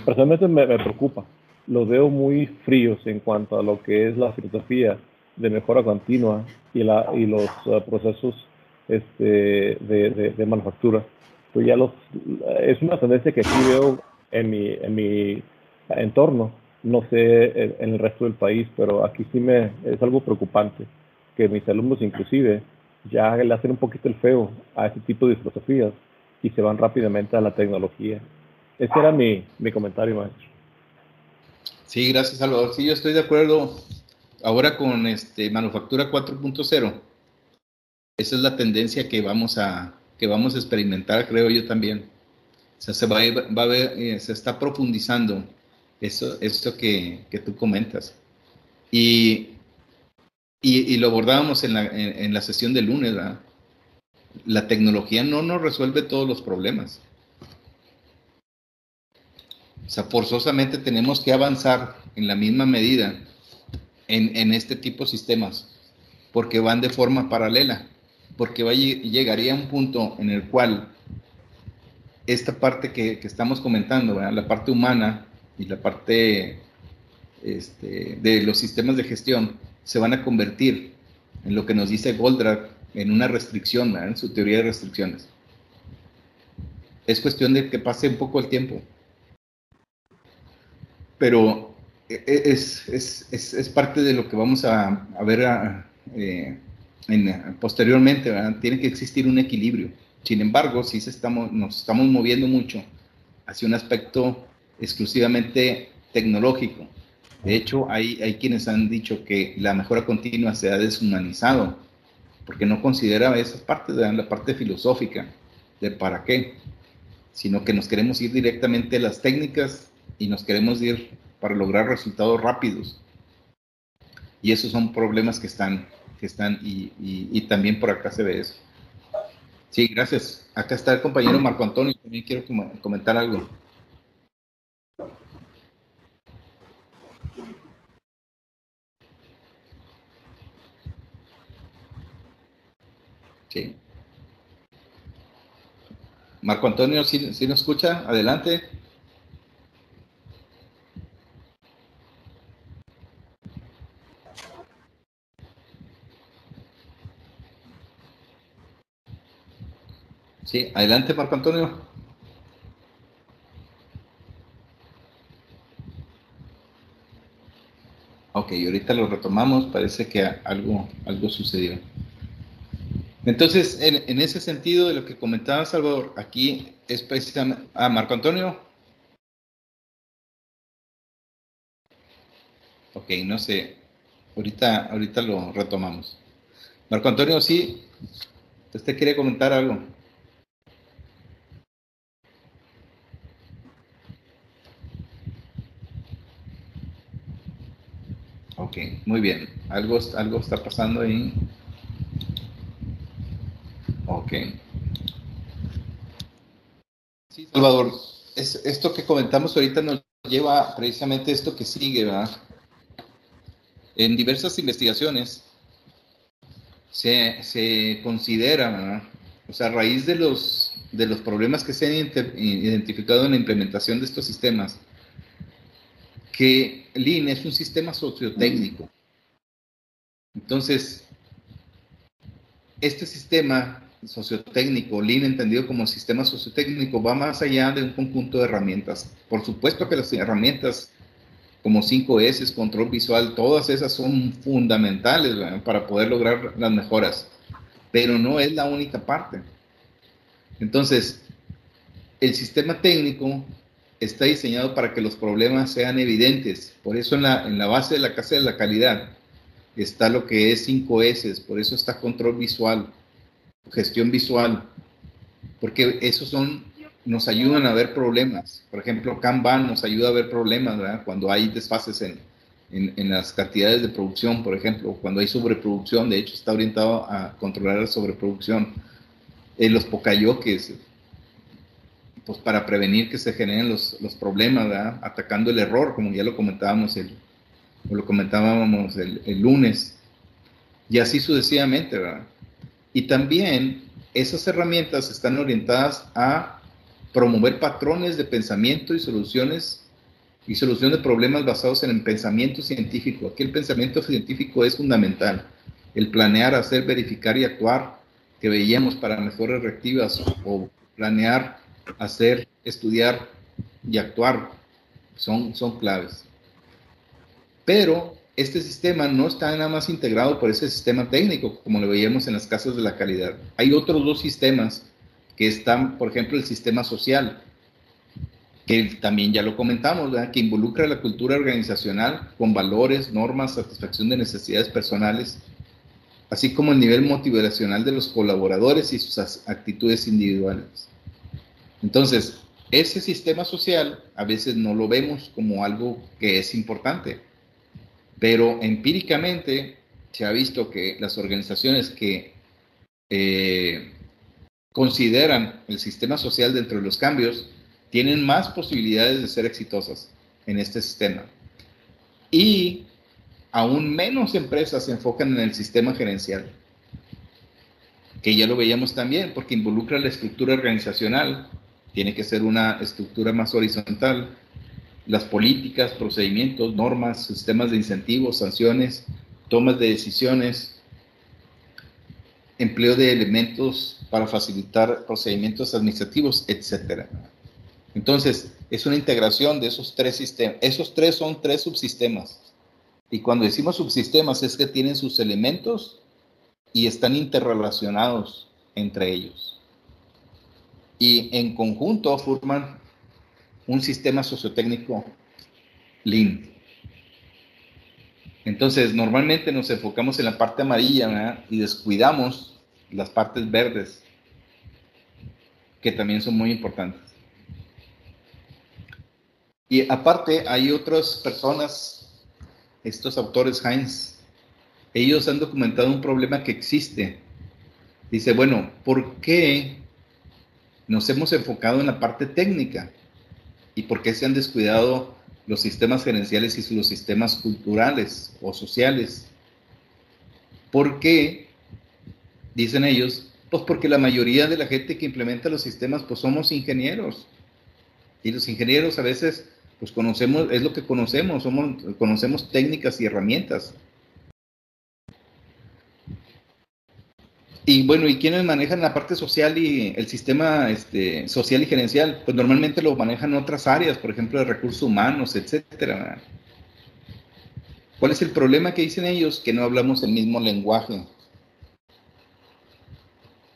personalmente me, preocupa. Los veo muy fríos en cuanto a lo que es la filosofía de mejora continua y, la, y los uh, procesos este, de, manufactura. Pues ya los, es una tendencia que aquí veo en mi, en mi entorno, no sé en el resto del país, pero aquí sí me es algo preocupante que mis alumnos inclusive ya le hacen un poquito el feo a ese tipo de filosofías y se van rápidamente a la tecnología. Ese era mi, mi comentario, maestro. Sí, gracias, Salvador. Sí, yo estoy de acuerdo ahora con este manufactura 4.0. Esa es la tendencia que vamos a que vamos a experimentar, creo yo también. O sea, se va, va a ver, eh, se está profundizando eso, esto que, que tú comentas. Y, y, y, lo abordábamos en la, en, en la sesión de lunes, ¿verdad? La tecnología no nos resuelve todos los problemas. O sea, forzosamente tenemos que avanzar en la misma medida en, este tipo de sistemas, porque van de forma paralela, porque llegaría un punto en el cual esta parte que, estamos comentando, la parte humana y la parte este, de los sistemas de gestión, se van a convertir en lo que nos dice Goldratt en una restricción, en su teoría de restricciones. Es cuestión de que pase un poco el tiempo. Pero e, e, es, es, parte de lo que vamos a, ver eh, posteriormente. Tiene que existir un equilibrio. Sin embargo, si estamos, nos estamos moviendo mucho hacia un aspecto exclusivamente tecnológico. De hecho, hay, hay quienes han dicho que la mejora continua se ha deshumanizado, porque no considera esa parte la parte filosófica de para qué, sino que nos queremos ir directamente a las técnicas y nos queremos ir para lograr resultados rápidos. Y esos son problemas que están, que están y, y también por acá se ve eso. Sí, gracias. Acá está el compañero Marco Antonio, también quiero comentar algo. Sí. Marco Antonio, si ¿sí, nos escucha? Adelante. Sí, adelante, Marco Antonio. Ok, ahorita lo retomamos, parece que algo, algo sucedió. Entonces, en, ese sentido de lo que comentaba Salvador, aquí es precisamente... Ah, Marco Antonio. Ok, no sé. Ahorita, ahorita lo retomamos. Marco Antonio, sí. ¿Usted quiere comentar algo? Ok, muy bien. Algo, algo está pasando ahí. Ok. Sí, Salvador, es, esto que comentamos ahorita nos lleva precisamente esto que sigue, ¿verdad? En diversas investigaciones se, se considera, ¿verdad? o sea, a raíz de los, de los problemas que se han identificado en la implementación de estos sistemas, que Lean es un sistema sociotécnico. Entonces, este sistema sociotécnico, Lean entendido como sistema sociotécnico, va más allá de un conjunto de herramientas. Por supuesto que las herramientas como 5S, control visual, todas esas son fundamentales para poder lograr las mejoras, pero no es la única parte. Entonces, el sistema técnico está diseñado para que los problemas sean evidentes. Por eso en la, en la base de la casa de la calidad está lo que es 5S, por eso está control visual, gestión visual, porque esos son, nos ayudan a ver problemas. Por ejemplo, Kanban nos ayuda a ver problemas, ¿verdad? Cuando hay desfases en, en, las cantidades de producción, por ejemplo, cuando hay sobreproducción, de hecho está orientado a controlar la sobreproducción. En los pokayoques, pues para prevenir que se generen los, los problemas, ¿verdad? atacando el error, como ya lo comentábamos el, lo comentábamos el, el, lunes, y así sucesivamente, ¿verdad? Y también esas herramientas están orientadas a promover patrones de pensamiento y soluciones y solución de problemas basados en el pensamiento científico. Aquí el pensamiento científico es fundamental. El planear, hacer, verificar y actuar que veíamos para mejores reactivas o planear hacer, estudiar y actuar son, son claves. Pero este sistema no está nada más integrado por ese sistema técnico, como lo veíamos en las casas de la calidad. Hay otros dos sistemas que están, por ejemplo, el sistema social, que también ya lo comentamos, que involucra la cultura organizacional con valores, normas, satisfacción de necesidades personales, así como el nivel motivacional de los colaboradores y sus actitudes individuales. Entonces, ese sistema social a veces no lo vemos como algo que es importante, pero empíricamente se ha visto que las organizaciones que eh, consideran el sistema social dentro de los cambios tienen más posibilidades de ser exitosas en este sistema. Y aún menos empresas se enfocan en el sistema gerencial, que ya lo veíamos también, porque involucra la estructura organizacional tiene que ser una estructura más horizontal. Las políticas, procedimientos, normas, sistemas de incentivos, sanciones, tomas de decisiones, empleo de elementos para facilitar procedimientos administrativos, etc. Entonces, es una integración de esos tres sistemas. Esos tres son tres subsistemas. Y cuando decimos subsistemas es que tienen sus elementos y están interrelacionados entre ellos. Y en conjunto forman un sistema sociotécnico Lean. Entonces, normalmente nos enfocamos en la parte amarilla y descuidamos las partes verdes, que también son muy importantes. Y aparte, hay otras personas, estos autores Heinz, ellos han documentado un problema que existe. Dice, bueno, ¿por qué nos hemos enfocado en la parte técnica? ¿Y por qué se han descuidado los sistemas gerenciales y los sistemas culturales o sociales. ¿Por qué? Dicen ellos, pues porque la mayoría de la gente que implementa los sistemas, pues somos ingenieros. Y los ingenieros a veces, pues conocemos, es lo que conocemos, somos, conocemos técnicas y herramientas. Y bueno, ¿y quiénes manejan la parte social y el sistema este, social y gerencial? Pues normalmente lo manejan otras áreas, por ejemplo, de recursos humanos, etcétera. ¿Cuál es el problema que dicen ellos? Que no hablamos el mismo lenguaje.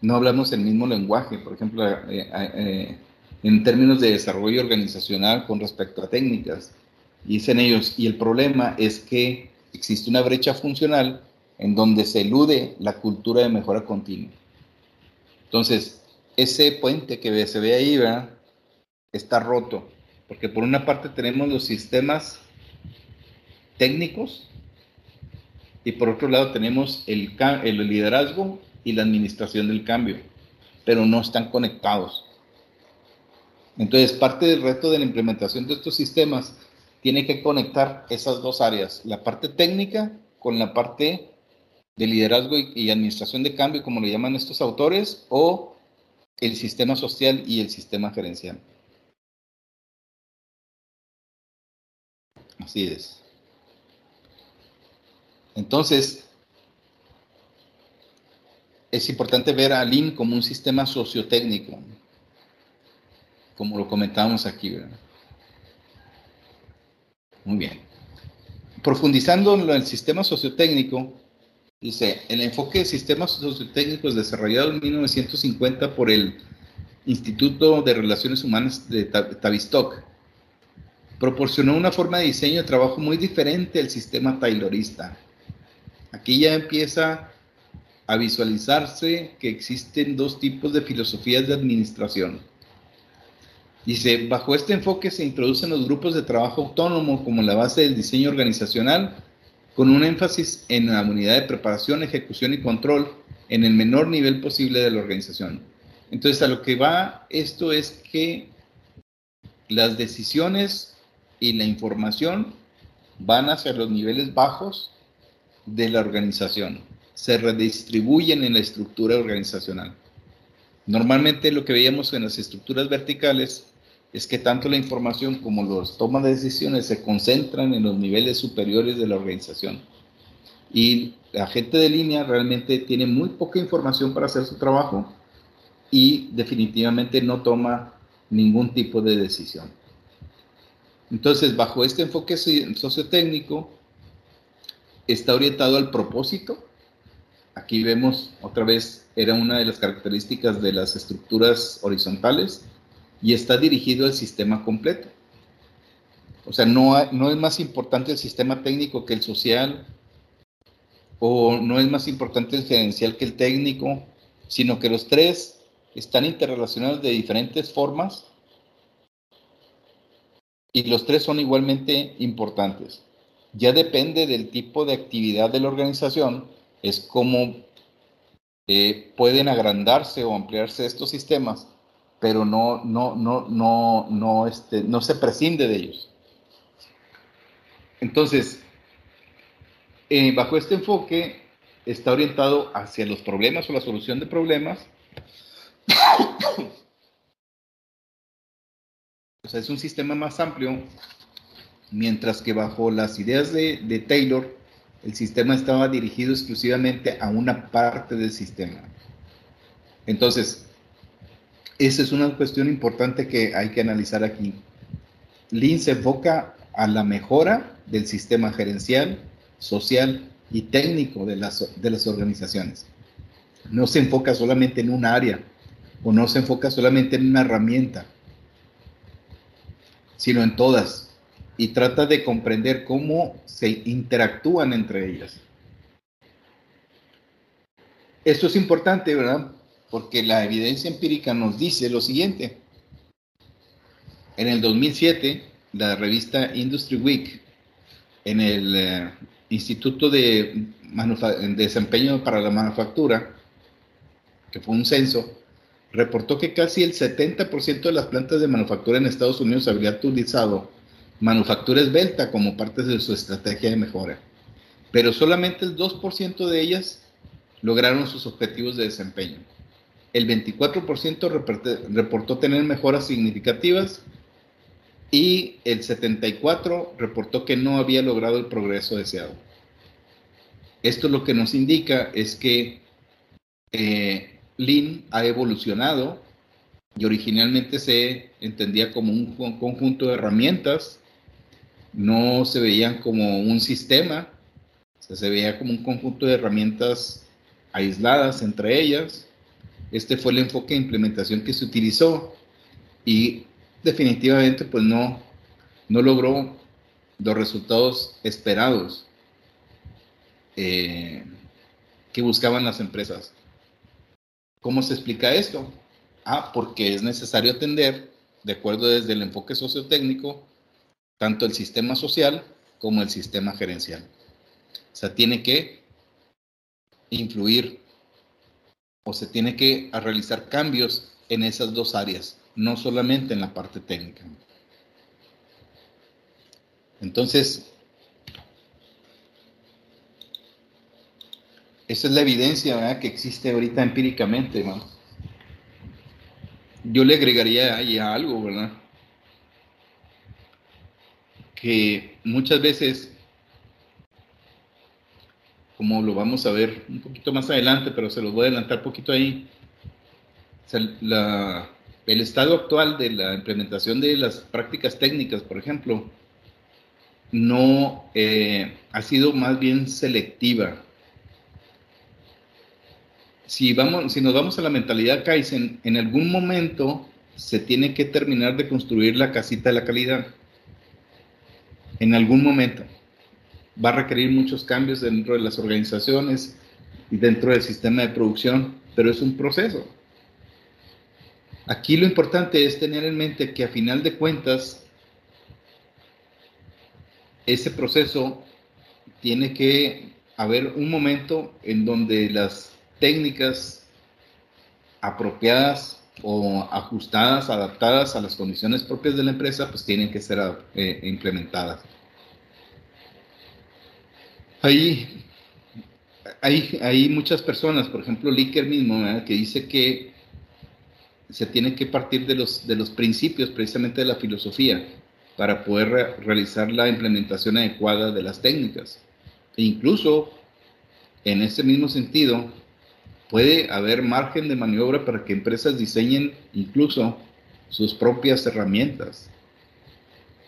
No hablamos el mismo lenguaje, por ejemplo, eh, eh, eh, en términos de desarrollo organizacional con respecto a técnicas. Dicen ellos, y el problema es que existe una brecha funcional en donde se elude la cultura de mejora continua. Entonces, ese puente que se ve ahí, ¿verdad? Está roto, porque por una parte tenemos los sistemas técnicos y por otro lado tenemos el, el liderazgo y la administración del cambio, pero no están conectados. Entonces, parte del reto de la implementación de estos sistemas tiene que conectar esas dos áreas, la parte técnica con la parte de liderazgo y, administración de cambio, como lo llaman estos autores, o el sistema social y el sistema gerencial. Así es. Entonces, es importante ver a Lean como un sistema sociotécnico, como lo comentábamos aquí. Muy bien. Profundizando en el sistema sociotécnico, Dice, el enfoque de sistemas sociotécnicos desarrollado en 1950 por el Instituto de Relaciones Humanas de Tavistock proporcionó una forma de diseño de trabajo muy diferente al sistema taylorista. Aquí ya empieza a visualizarse que existen dos tipos de filosofías de administración. Dice, bajo este enfoque se introducen los grupos de trabajo autónomo como la base del diseño organizacional con un énfasis en la unidad de preparación, ejecución y control en el menor nivel posible de la organización. Entonces, a lo que va esto es que las decisiones y la información van hacia los niveles bajos de la organización, se redistribuyen en la estructura organizacional. Normalmente lo que veíamos en las estructuras verticales es que tanto la información como los tomas de decisiones se concentran en los niveles superiores de la organización. Y la gente de línea realmente tiene muy poca información para hacer su trabajo y definitivamente no toma ningún tipo de decisión. Entonces, bajo este enfoque sociotécnico, está orientado al propósito. Aquí vemos otra vez, era una de las características de las estructuras horizontales, y está dirigido al sistema completo. O sea, no, es más importante el sistema técnico que el social, o no es más importante el gerencial que el técnico, sino que los tres están interrelacionados de diferentes formas y los tres son igualmente importantes. Ya depende del tipo de actividad de la organización, es como eh, pueden agrandarse o ampliarse estos sistemas pero no, no, no, no, no, este, no se prescinde de ellos. Entonces, eh, bajo este enfoque está orientado hacia los problemas o la solución de problemas. o sea, es un sistema más amplio, mientras que bajo las ideas de, de Taylor El sistema estaba dirigido exclusivamente a una parte del sistema. Entonces, esa es una cuestión importante que hay que analizar aquí. Lean se enfoca a la mejora del sistema gerencial, social y técnico de las, de las organizaciones. No se enfoca solamente en un área o no se enfoca solamente en una herramienta, sino en todas. Y trata de comprender cómo se interactúan entre ellas. Esto es importante, ¿verdad? Porque la evidencia empírica nos dice lo siguiente. En el 2007, la revista Industry Week, en el eh, Instituto de Desempeño para la Manufactura, que fue un censo, reportó que casi el 70% de las plantas de manufactura en Estados Unidos habría utilizado manufactura esbelta como parte de su estrategia de mejora, pero solamente el 2% de ellas lograron sus objetivos de desempeño. El 24% reportó tener mejoras significativas y el 74% reportó que no había logrado el progreso deseado. Esto lo que nos indica es que eh, Lean ha evolucionado y originalmente se entendía como un conjunto de herramientas, no se veían como un sistema, se veía como un conjunto de herramientas aisladas entre ellas. Este fue el enfoque de implementación que se utilizó y definitivamente pues no, no logró los resultados esperados eh, que buscaban las empresas. ¿Cómo se explica esto? Ah, porque es necesario atender, de acuerdo desde el enfoque sociotécnico, tanto el sistema social como el sistema gerencial. O sea, tiene que influir o se tiene que realizar cambios en esas dos áreas, no solamente en la parte técnica. Entonces, Esa es la evidencia que existe ahorita empíricamente. Yo le agregaría ahí algo, ¿verdad? Que muchas veces, como lo vamos a ver un poquito más adelante, pero se lo voy a adelantar un poquito ahí, el estado actual de la implementación de las prácticas técnicas, por ejemplo, no eh, ha sido más bien selectiva si, vamos, si nos vamos a la mentalidad Kaizen, en algún momento se tiene que terminar de construir la casita de la calidad. En algún momento. Va a requerir muchos cambios dentro de las organizaciones y dentro del sistema de producción, pero es un proceso. Aquí lo importante es tener en mente que a final de cuentas, ese proceso tiene que haber un momento en donde las técnicas apropiadas o ajustadas, adaptadas a las condiciones propias de la empresa, pues tienen que ser eh, implementadas. Hay, hay, muchas personas, por ejemplo, Licker mismo, que dice que se tiene que partir de los, de los principios precisamente de la filosofía para poder realizar la implementación adecuada de las técnicas. E incluso, en ese mismo sentido, puede haber margen de maniobra para que empresas diseñen incluso sus propias herramientas,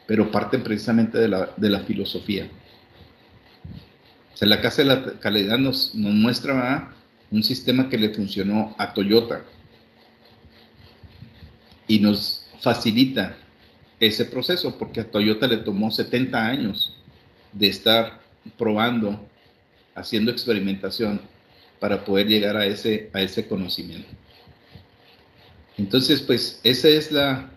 pero parten precisamente de la, de la filosofía. La Casa de la Calidad nos, muestra un sistema que le funcionó a Toyota y nos facilita ese proceso porque a Toyota le tomó 70 años de estar probando, haciendo experimentación para poder llegar a ese, a ese conocimiento. Entonces, pues, esa es la,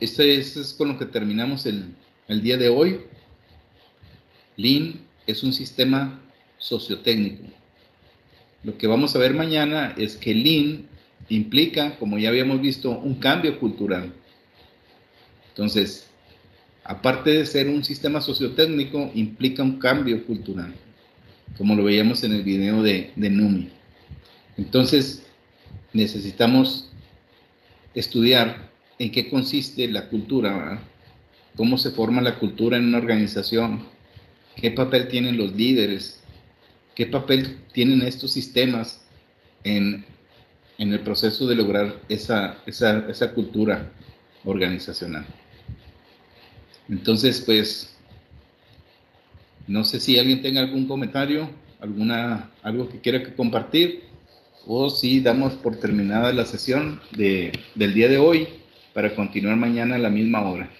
ese es, con lo que terminamos el, el día de hoy. Lean es un sistema sociotécnico. Lo que vamos a ver mañana es que Lean implica, como ya habíamos visto, un cambio cultural. Entonces, aparte de ser un sistema sociotécnico, implica un cambio cultural como lo veíamos en el video de, Numi. Entonces, necesitamos estudiar en qué consiste la cultura, cómo se forma la cultura en una organización, ¿Qué papel tienen los líderes? ¿Qué papel tienen estos sistemas en, el proceso de lograr esa, esa cultura organizacional? Entonces, pues, no sé si alguien tenga algún comentario, alguna, algo que quiera compartir, o si damos por terminada la sesión de, del día de hoy para continuar mañana a la misma hora.